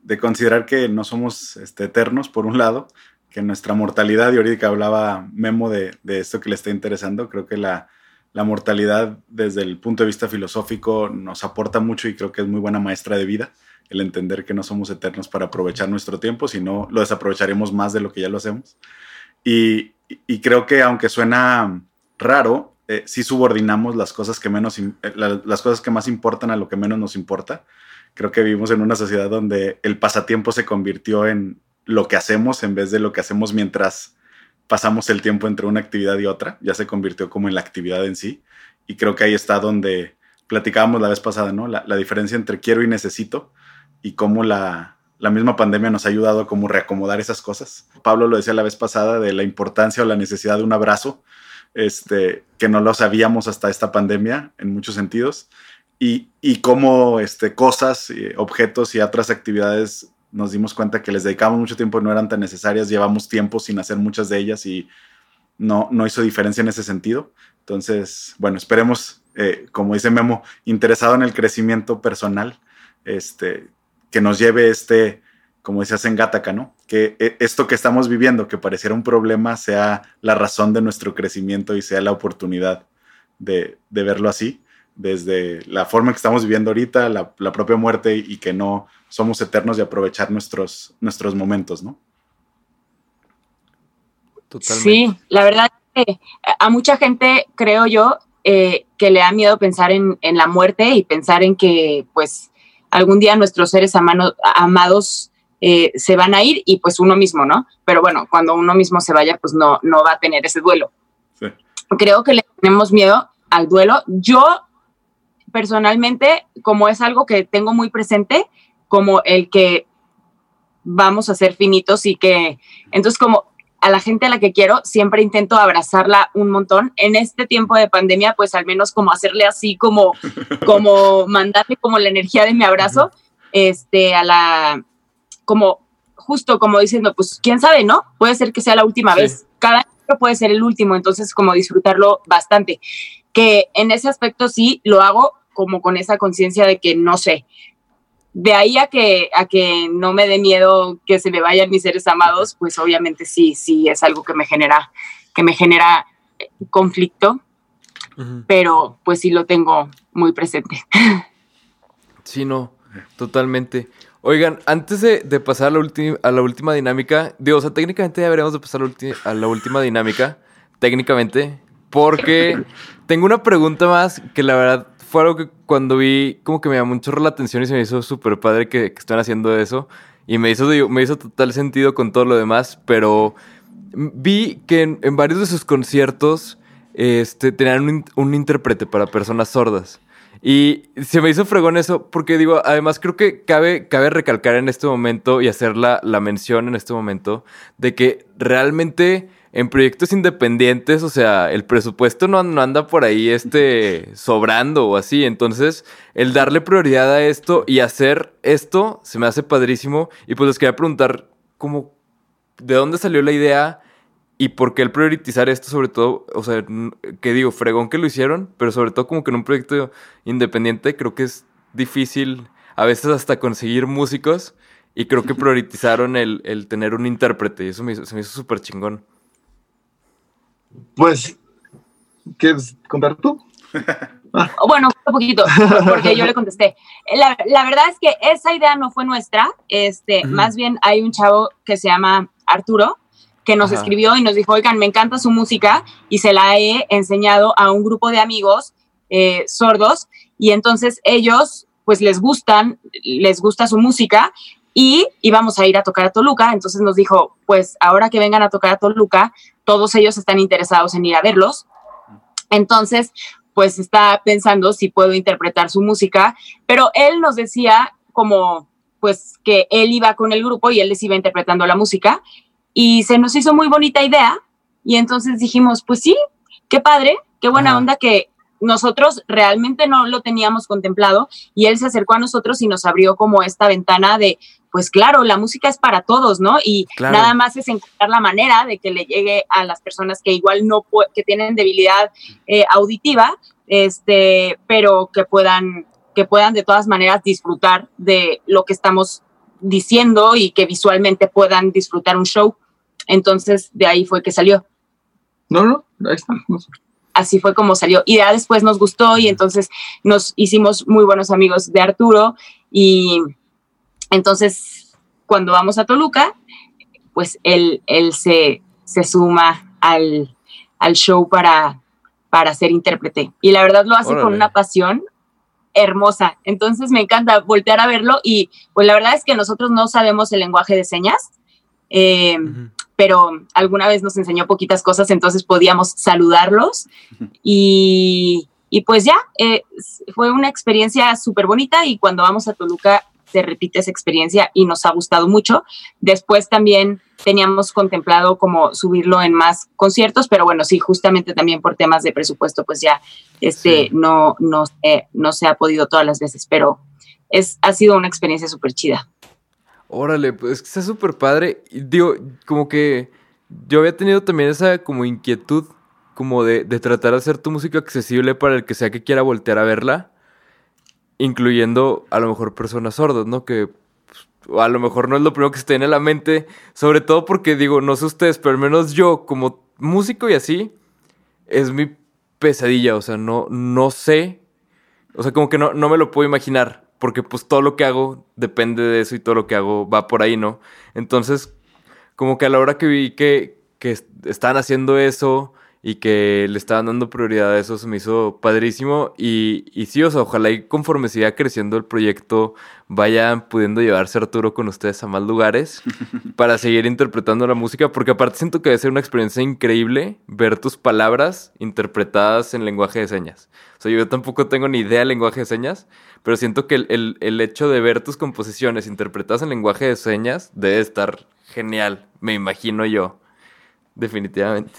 de considerar que no somos este, eternos, por un lado, que nuestra mortalidad, y ahorita hablaba Memo de, de esto que le está interesando, creo que la, la mortalidad desde el punto de vista filosófico nos aporta mucho y creo que es muy buena maestra de vida el entender que no somos eternos para aprovechar nuestro tiempo, sino lo desaprovecharemos más de lo que ya lo hacemos. Y, y creo que aunque suena raro, eh, sí subordinamos las cosas que menos, eh, la- las cosas que más importan a lo que menos nos importa. Creo que vivimos en una sociedad donde el pasatiempo se convirtió en lo que hacemos en vez de lo que hacemos mientras pasamos el tiempo entre una actividad y otra. Ya se convirtió como en la actividad en sí. Y creo que ahí está donde platicábamos la vez pasada, ¿no? La, la diferencia entre quiero y necesito y cómo la, la misma pandemia nos ha ayudado a como reacomodar esas cosas. Pablo lo decía la vez pasada de la importancia o la necesidad de un abrazo, este, que no lo sabíamos hasta esta pandemia en muchos sentidos, y, y cómo este, cosas, eh, objetos y otras actividades nos dimos cuenta que les dedicamos mucho tiempo y no eran tan necesarias, llevamos tiempo sin hacer muchas de ellas y no, no hizo diferencia en ese sentido. Entonces, bueno, esperemos, eh, como dice Memo, interesado en el crecimiento personal, este, que nos lleve este, como decías en Gataca, ¿no? Que eh, esto que estamos viviendo, que pareciera un problema, sea la razón de nuestro crecimiento y sea la oportunidad de, de verlo así, desde la forma que estamos viviendo ahorita, la, la propia muerte y que no somos eternos y aprovechar nuestros, nuestros momentos, ¿no? Totalmente. Sí, la verdad es que a mucha gente, creo yo, eh, que le da miedo pensar en, en la muerte y pensar en que, pues, algún día nuestros seres amano- amados eh, se van a ir y pues uno mismo, ¿no? Pero bueno, cuando uno mismo se vaya, pues no, no va a tener ese duelo. Sí. Creo que le tenemos miedo al duelo. Yo, personalmente, como es algo que tengo muy presente, como el que vamos a ser finitos y que, entonces como a la gente a la que quiero, siempre intento abrazarla un montón. En este tiempo de pandemia, pues al menos como hacerle así, como, como mandarle como la energía de mi abrazo, este, a la, como, justo como diciendo, pues quién sabe, ¿no? Puede ser que sea la última Sí. vez. Cada año puede ser el último, entonces como disfrutarlo bastante. Que en ese aspecto sí lo hago como con esa conciencia de que no sé, de ahí a que, a que no me dé miedo que se me vayan mis seres amados, pues obviamente sí, sí es algo que me genera, que me genera eh, conflicto, pero pues sí lo tengo muy presente. Sí, no, totalmente. Oigan, antes de, de pasar a la, a la última dinámica, digo, o sea, técnicamente ya deberíamos de pasar a la última dinámica, técnicamente, porque tengo una pregunta más que la verdad fue algo que cuando vi como que me llamó chorro la atención y se me hizo súper padre que, que estén haciendo eso y me hizo, me hizo total sentido con todo lo demás, pero vi que en, en varios de sus conciertos este, tenían un, un intérprete para personas sordas. Y se me hizo fregón eso, porque digo, además creo que cabe, cabe recalcar en este momento y hacer la, la mención en este momento de que realmente en proyectos independientes, o sea, el presupuesto no, no anda por ahí este, sobrando o así. Entonces, el darle prioridad a esto y hacer esto se me hace padrísimo. Y pues les quería preguntar, ¿cómo, ¿de dónde salió la idea? Y por qué el priorizar esto, sobre todo, o sea, que digo, fregón que lo hicieron, pero sobre todo como que en un proyecto independiente creo que es difícil a veces hasta conseguir músicos y creo que priorizaron el, el tener un intérprete y eso me hizo, se me hizo súper chingón. Pues, ¿quieres contar tú? O Bueno, un poquito, porque yo le contesté. La, la verdad es que esa idea no fue nuestra, este, más bien hay un chavo que se llama Arturo, que nos Ajá. escribió y nos dijo, oigan, me encanta su música y se la he enseñado a un grupo de amigos eh, sordos y entonces ellos pues les gustan, les gusta su música y íbamos a ir a tocar a Toluca, entonces nos dijo, pues ahora que vengan a tocar a Toluca, todos ellos están interesados en ir a verlos. Entonces, pues está pensando si puedo interpretar su música, pero él nos decía como pues que él iba con el grupo y él les iba interpretando la música y se nos hizo muy bonita idea y entonces dijimos, pues sí, qué padre, qué buena Ajá. onda que nosotros realmente no lo teníamos contemplado y él se acercó a nosotros y nos abrió como esta ventana de, pues claro, la música es para todos, ¿no? Y Claro. nada más es encontrar la manera de que le llegue a las personas que igual no, que tienen debilidad eh, auditiva, este, pero que puedan, que puedan de todas maneras disfrutar de lo que estamos diciendo y que visualmente puedan disfrutar un show. entonces de ahí fue que salió. No, no, ahí está. Así fue como salió. Y ya después nos gustó y entonces nos hicimos muy buenos amigos de Arturo y entonces cuando vamos a Toluca, pues él, él se, se suma al, al show para, para ser intérprete. Y la verdad lo hace Órale. con una pasión hermosa. Entonces me encanta voltear a verlo y pues la verdad es que nosotros no sabemos el lenguaje de señas, eh. Pero alguna vez nos enseñó poquitas cosas, entonces podíamos saludarlos y, y pues ya, eh, fue una experiencia súper bonita y cuando vamos a Toluca se repite esa experiencia y nos ha gustado mucho. Después también teníamos contemplado como subirlo en más conciertos, pero bueno, sí, justamente también por temas de presupuesto, pues ya este Sí. no, no, se- no se ha podido todas las veces, pero es, ha sido una experiencia súper chida. Órale, pues está súper padre. Digo, como que yo había tenido también esa como inquietud, como de, de tratar de hacer tu música accesible para el que sea que quiera voltear a verla, incluyendo a lo mejor personas sordas, ¿no? Que pues, a lo mejor no es lo primero que se te viene a la mente, sobre todo porque digo, no sé ustedes, pero al menos yo como músico y así, es mi pesadilla, o sea, no, no sé, o sea, como que no, no me lo puedo imaginar, porque pues todo lo que hago depende de eso y todo lo que hago va por ahí, ¿no? Entonces, como que a la hora que vi que, que est- estaban haciendo eso y que le estaban dando prioridad a eso, se me hizo padrísimo. Y, y sí, o sea, ojalá y conforme siga creciendo el proyecto, vayan pudiendo llevarse a Arturo con ustedes a más lugares para seguir interpretando la música, porque aparte siento que debe ser una experiencia increíble ver tus palabras interpretadas en lenguaje de señas. O sea, yo tampoco tengo ni idea del lenguaje de señas, pero siento que el, el- el hecho de ver tus composiciones interpretadas en lenguaje de señas debe estar genial, me imagino yo, definitivamente.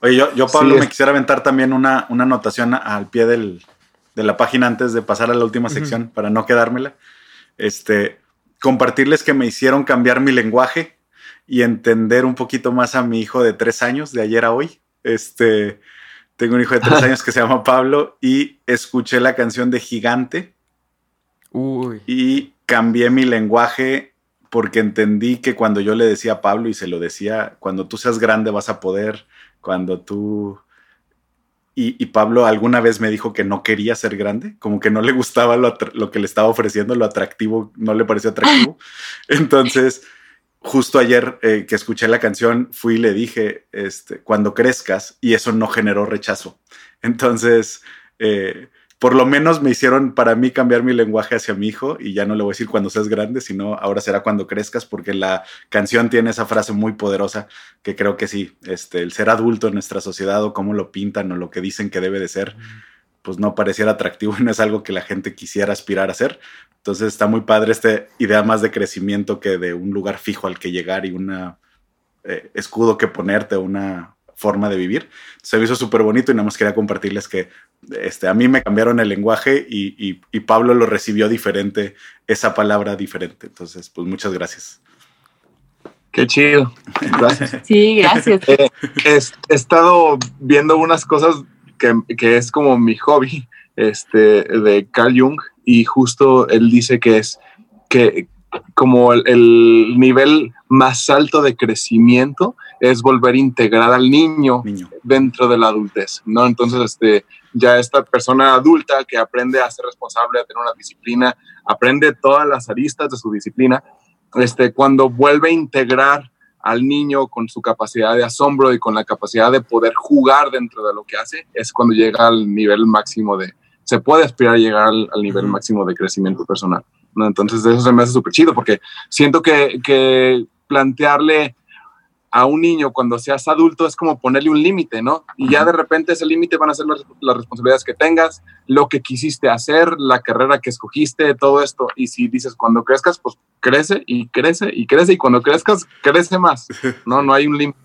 Oye, yo, yo Pablo, Sí, me quisiera aventar también una, una anotación al pie del, de la página antes de pasar a la última sección para no quedármela. Este, compartirles que me hicieron cambiar mi lenguaje y entender un poquito más a mi hijo de tres años, de ayer a hoy. Este, tengo un hijo de tres años que se llama Pablo y escuché la canción de Gigante Uy, y cambié mi lenguaje porque entendí que cuando yo le decía a Pablo y se lo decía, cuando tú seas grande vas a poder, cuando tú... Y, y Pablo alguna vez me dijo que no quería ser grande, como que no le gustaba lo, lo que le estaba ofreciendo, lo atractivo, no le pareció atractivo. Entonces, justo ayer eh, que escuché la canción, fui y le dije, este, cuando crezcas, y eso no generó rechazo. Entonces, eh, por lo menos me hicieron para mí cambiar mi lenguaje hacia mi hijo y ya no le voy a decir cuando seas grande, sino ahora será cuando crezcas, porque la canción tiene esa frase muy poderosa que creo que sí, este, el ser adulto en nuestra sociedad o cómo lo pintan o lo que dicen que debe de ser, pues no pareciera atractivo y no es algo que la gente quisiera aspirar a hacer. Entonces está muy padre esta idea más de crecimiento que de un lugar fijo al que llegar y un escudo que ponerte, una forma de vivir. Se me hizo súper bonito y nada más quería compartirles que este, a mí me cambiaron el lenguaje y, y, y Pablo lo recibió diferente, esa palabra diferente. Entonces, pues muchas gracias. Qué chido. Gracias. Sí, gracias. Eh, es- he estado viendo unas cosas que, que es como mi hobby, este, de Carl Jung, y justo él dice que es que como el, el nivel más alto de crecimiento es volver a integrar al niño Niño. dentro de la adultez, ¿no? Entonces, este, ya esta persona adulta que aprende a ser responsable, a tener una disciplina, aprende todas las aristas de su disciplina, este, cuando vuelve a integrar al niño con su capacidad de asombro y con la capacidad de poder jugar dentro de lo que hace, es cuando llega al nivel máximo de, se puede aspirar a llegar al, al nivel máximo de crecimiento personal. ¿No? Entonces, eso se me hace súper chido porque siento que, que plantearle a un niño cuando seas adulto es como ponerle un límite, ¿no? Y ya de repente ese límite van a ser las, las responsabilidades que tengas, lo que quisiste hacer, la carrera que escogiste, todo esto. Y si dices, cuando crezcas, pues crece y crece y crece y cuando crezcas, crece más, ¿no? No hay un límite.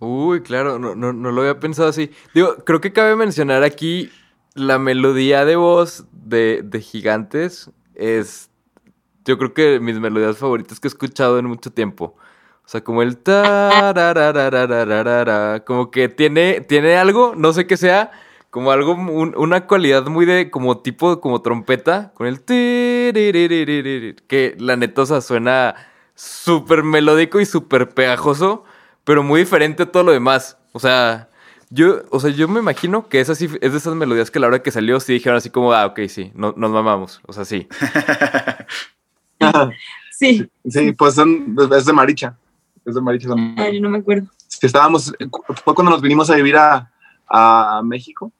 Uy, claro, no, no, no lo había pensado así. Digo, creo que cabe mencionar aquí la melodía de voz de, de Gigantes es, yo creo que mis melodías favoritas que he escuchado en mucho tiempo. O sea, como el como que tiene, tiene algo, no sé qué sea, como algo, un- una cualidad muy de, como tipo, como trompeta, con el que la neta, o sea, suena, súper melódico y súper pegajoso, pero muy diferente a todo lo demás. O sea, yo, o sea, yo me imagino que es así, es de esas melodías que a la hora que salió sí dijeron así como, ah, ok, sí, no, nos mamamos. O sea, sí. Sí. Sí, pues son- es de Maricha. Es de Maricha. también. Ay, no me acuerdo. Sí, estábamos, fue cuando nos vinimos a vivir a, a México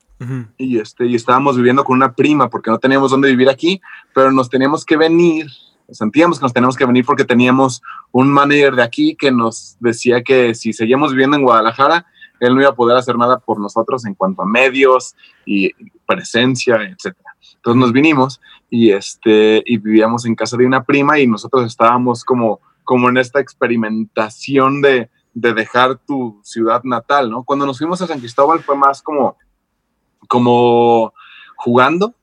y, este, y estábamos viviendo con una prima porque no teníamos dónde vivir aquí, pero nos teníamos que venir, sentíamos que nos teníamos que venir porque teníamos un manager de aquí que nos decía que si seguíamos viviendo en Guadalajara, él no iba a poder hacer nada por nosotros en cuanto a medios y presencia, etcétera. Entonces nos vinimos y, este, y vivíamos en casa de una prima y nosotros estábamos como, como en esta experimentación de, de dejar tu ciudad natal, ¿no? Cuando nos fuimos a San Cristóbal fue más como, como jugando,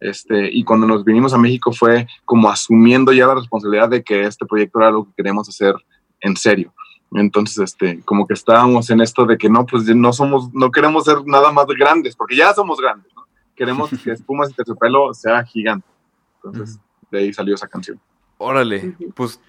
este, y cuando nos vinimos a México fue como asumiendo ya la responsabilidad de que este proyecto era lo que queríamos hacer en serio. Entonces, este, como que estábamos en esto de que no, pues no somos, no queremos ser nada más grandes, porque ya somos grandes, ¿no? Queremos que Espumas y Terciopelo sea gigante. Entonces, de ahí salió esa canción. Órale, pues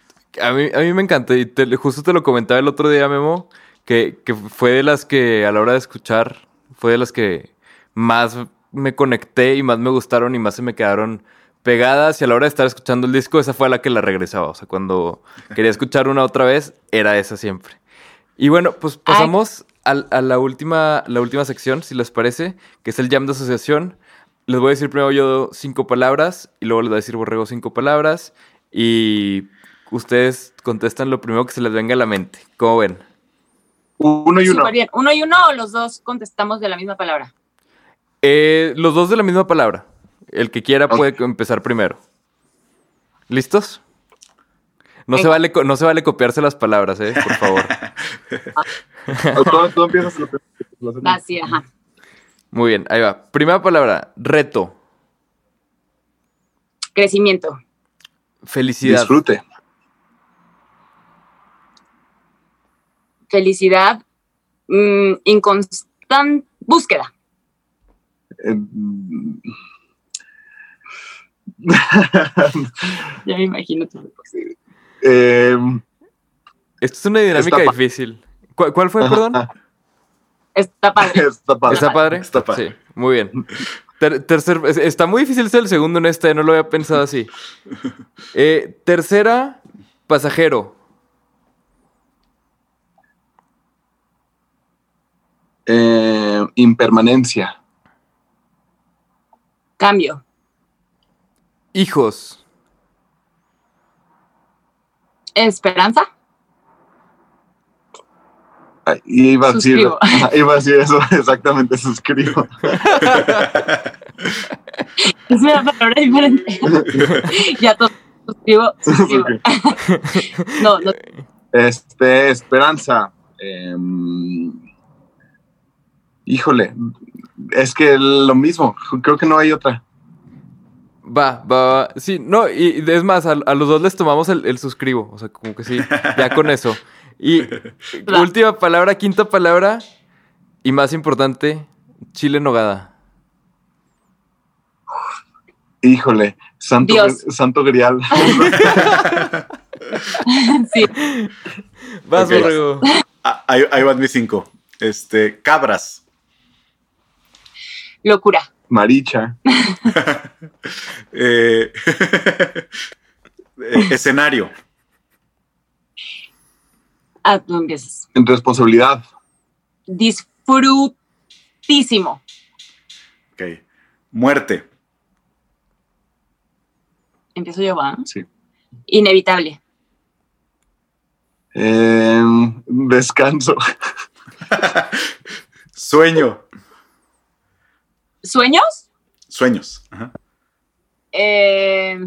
a mí, a mí me encanta y te- justo te lo comentaba el otro día, Memo, que, que fue de las que a la hora de escuchar, fue de las que más me conecté y más me gustaron y más se me quedaron pegadas y a la hora de estar escuchando el disco, esa fue la que la regresaba, o sea, cuando quería escuchar una otra vez, era esa siempre. Y bueno, pues pasamos a, la, última, la última sección, si les parece, que es el jam de asociación. Les voy a decir primero yo cinco palabras y luego les voy a decir Borrego cinco palabras y ustedes contestan lo primero que se les venga a la mente. ¿Cómo ven? Uno y uno. Bien. ¿Uno y uno o los dos contestamos de la misma palabra? Eh, los dos de la misma palabra. El que quiera puede empezar primero. ¿Listos? No se, vale, no se vale copiarse las palabras, eh, por favor. Tú, tú empiezas lo sí, ajá. Muy bien, ahí va. Primera palabra, reto, Crecimiento. felicidad, Disfrute. Felicidad. mm, inconstant búsqueda. Eh, Ya me imagino tu eh, Esto es una dinámica difícil. ¿Cuál, cuál fue, perdón? Está padre. está padre. ¿Está padre? Está padre. Sí, muy bien. Ter- tercer, está muy difícil ser el segundo en este, no lo había pensado así. Eh, tercera, pasajero. Eh, impermanencia. Cambio. Hijos. Esperanza. Ay, iba a decir, iba a decir eso, exactamente, suscribo. Es una palabra diferente. ya todo. Suscribo. suscribo. No, no. Este, esperanza. Em, híjole, es que lo mismo, creo que no hay otra. Va, va, va. Sí, no, y es más, a, a los dos les tomamos el, el suscribo. O sea, como que sí, ya con eso. Y última palabra, quinta palabra, y más importante, chile en nogada. Híjole, santo, Dios. santo grial. Sí. Vas, Ok. Borrego. Ah, ahí, ahí van mis cinco. Este, cabras. Locura. Maricha. Eh, eh, escenario. Ah, tú empiezas. Responsabilidad. Disfrutísimo. Ok. Muerte. Empiezo yo, ¿va? Sí. Inevitable. Em, descanso. Sueño. ¿Sueños? Sueños. Ajá. Eh,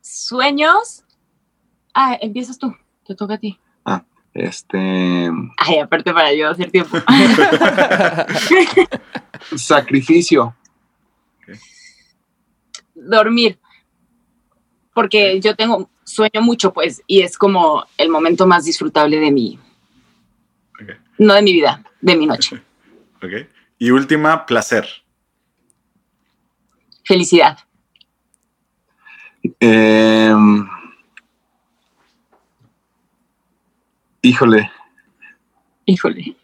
¿Sueños? Ah, empiezas tú. Te toca a ti. Este, Ay, aparte para yo hacer tiempo. sacrificio. Dormir. Porque yo tengo sueño mucho, pues, y es como el momento más disfrutable de mi, Ok. no de mi vida, de mi noche. ok. Y última, placer. Felicidad. Em, Híjole, Híjole.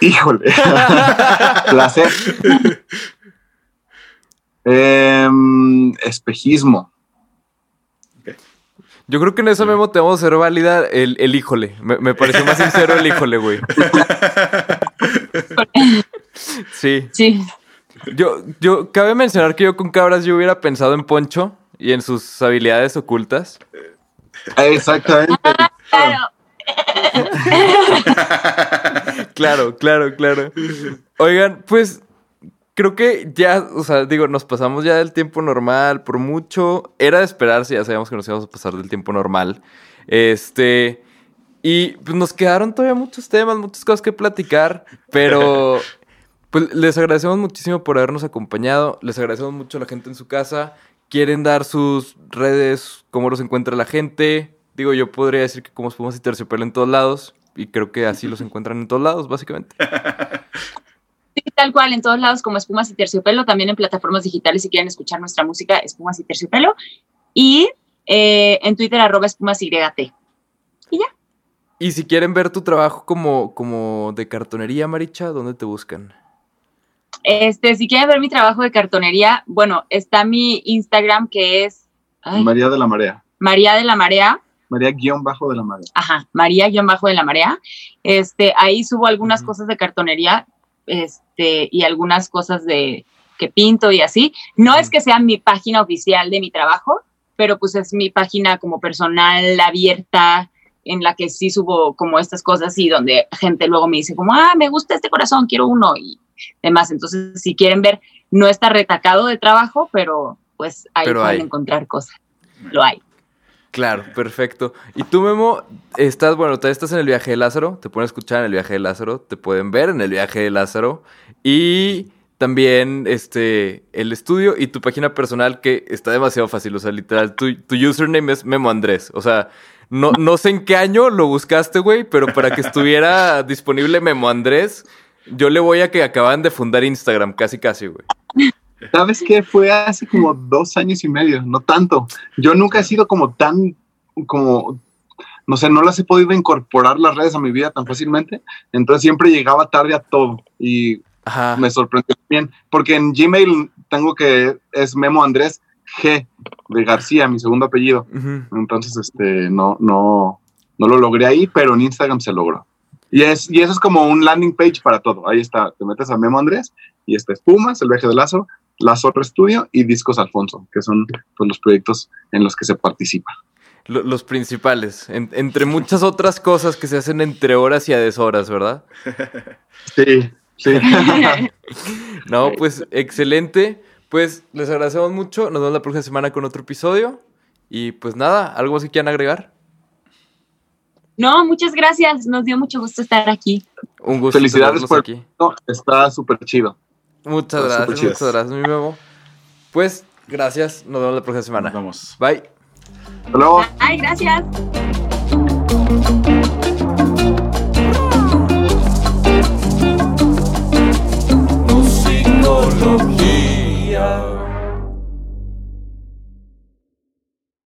híjole. Placer. Em, espejismo. Yo creo que en eso Memo te vamos a hacer válida el, el híjole. Me, me pareció más sincero el híjole, güey. Sí. Sí. Yo, yo, cabe mencionar que yo con cabras yo hubiera pensado en Poncho y en sus habilidades ocultas. Exactamente. Claro. Claro, claro, claro. Oigan, pues creo que ya, o sea, digo, nos pasamos ya del tiempo normal por mucho. Era de esperarse, ya sabíamos que nos íbamos a pasar del tiempo normal. Este. Y pues nos quedaron todavía muchos temas, muchas cosas que platicar, pero pues les agradecemos muchísimo por habernos acompañado. Les agradecemos mucho a la gente en su casa. ¿Quieren dar sus redes? ¿Cómo los encuentra la gente? Digo, yo podría decir que como espumas y terciopelo en todos lados. Y creo que así los encuentran en todos lados, básicamente. Sí, tal cual, en todos lados como Espumas y Terciopelo, también en plataformas digitales si quieren escuchar nuestra música, Espumas y Terciopelo. Y eh, en Twitter, arroba Espumas YT. Y ya. Y si quieren ver tu trabajo como, como de cartonería, Maricha, ¿dónde te buscan? Este, si quieren ver mi trabajo de cartonería, bueno, está mi Instagram que es ay, María de la Marea. María de la Marea. María guion bajo de la Marea. Ajá, María guion bajo de la Marea. Este, ahí subo algunas cosas de cartonería, este, y algunas cosas de que pinto y así. No es que sea mi página oficial de mi trabajo, pero pues es mi página como personal abierta en la que sí subo como estas cosas y donde gente luego me dice como, ah, me gusta este corazón, quiero uno y demás. Entonces, si quieren ver, no está retacado de trabajo, pero pues ahí Pero pueden hay. encontrar cosas. Lo hay. Claro, perfecto. Y tú, Memo, estás, bueno, todavía estás en el viaje de Lázaro, te pueden escuchar en el viaje de Lázaro, te pueden ver en el viaje de Lázaro y también este, el estudio y tu página personal que está demasiado fácil, o sea, literal, tu, tu username es Memo Andrés, o sea, no, no sé en qué año lo buscaste, güey, pero para que estuviera disponible Memo Andrés, yo le voy a que acaban de fundar Instagram, casi, casi, güey. ¿Sabes qué? Fue hace como dos años y medio, no tanto. Yo nunca he sido como tan, como, no sé, no las he podido incorporar las redes a mi vida tan fácilmente. Entonces siempre llegaba tarde a todo y Ajá. me sorprendió bien. Porque en Gmail tengo que es Memo Andrés G de García, mi segundo apellido. Entonces, este, no, no, no lo logré ahí, pero en Instagram se logró. Y, es, y eso es como un landing page para todo. Ahí está, te metes a Memo Andrés y está Espumas, el viaje de Lazo, Lazo Estudio y Discos Alfonso, que son pues, los proyectos en los que se participa. Lo- los principales, en- entre muchas otras cosas que se hacen entre horas y a deshoras, ¿verdad? Sí, sí. No, pues excelente. Pues les agradecemos mucho. Nos vemos la próxima semana con otro episodio. Y pues nada, ¿algo más que quieran agregar? No, muchas gracias. Nos dio mucho gusto estar aquí. Un gusto Felicidades por- aquí. No, está súper chido. Muchas Está gracias, chido. muchas gracias, mi Memo. Pues gracias, nos vemos la próxima semana. Nos vemos. Bye. Hasta luego. Ay, gracias. musicología. are.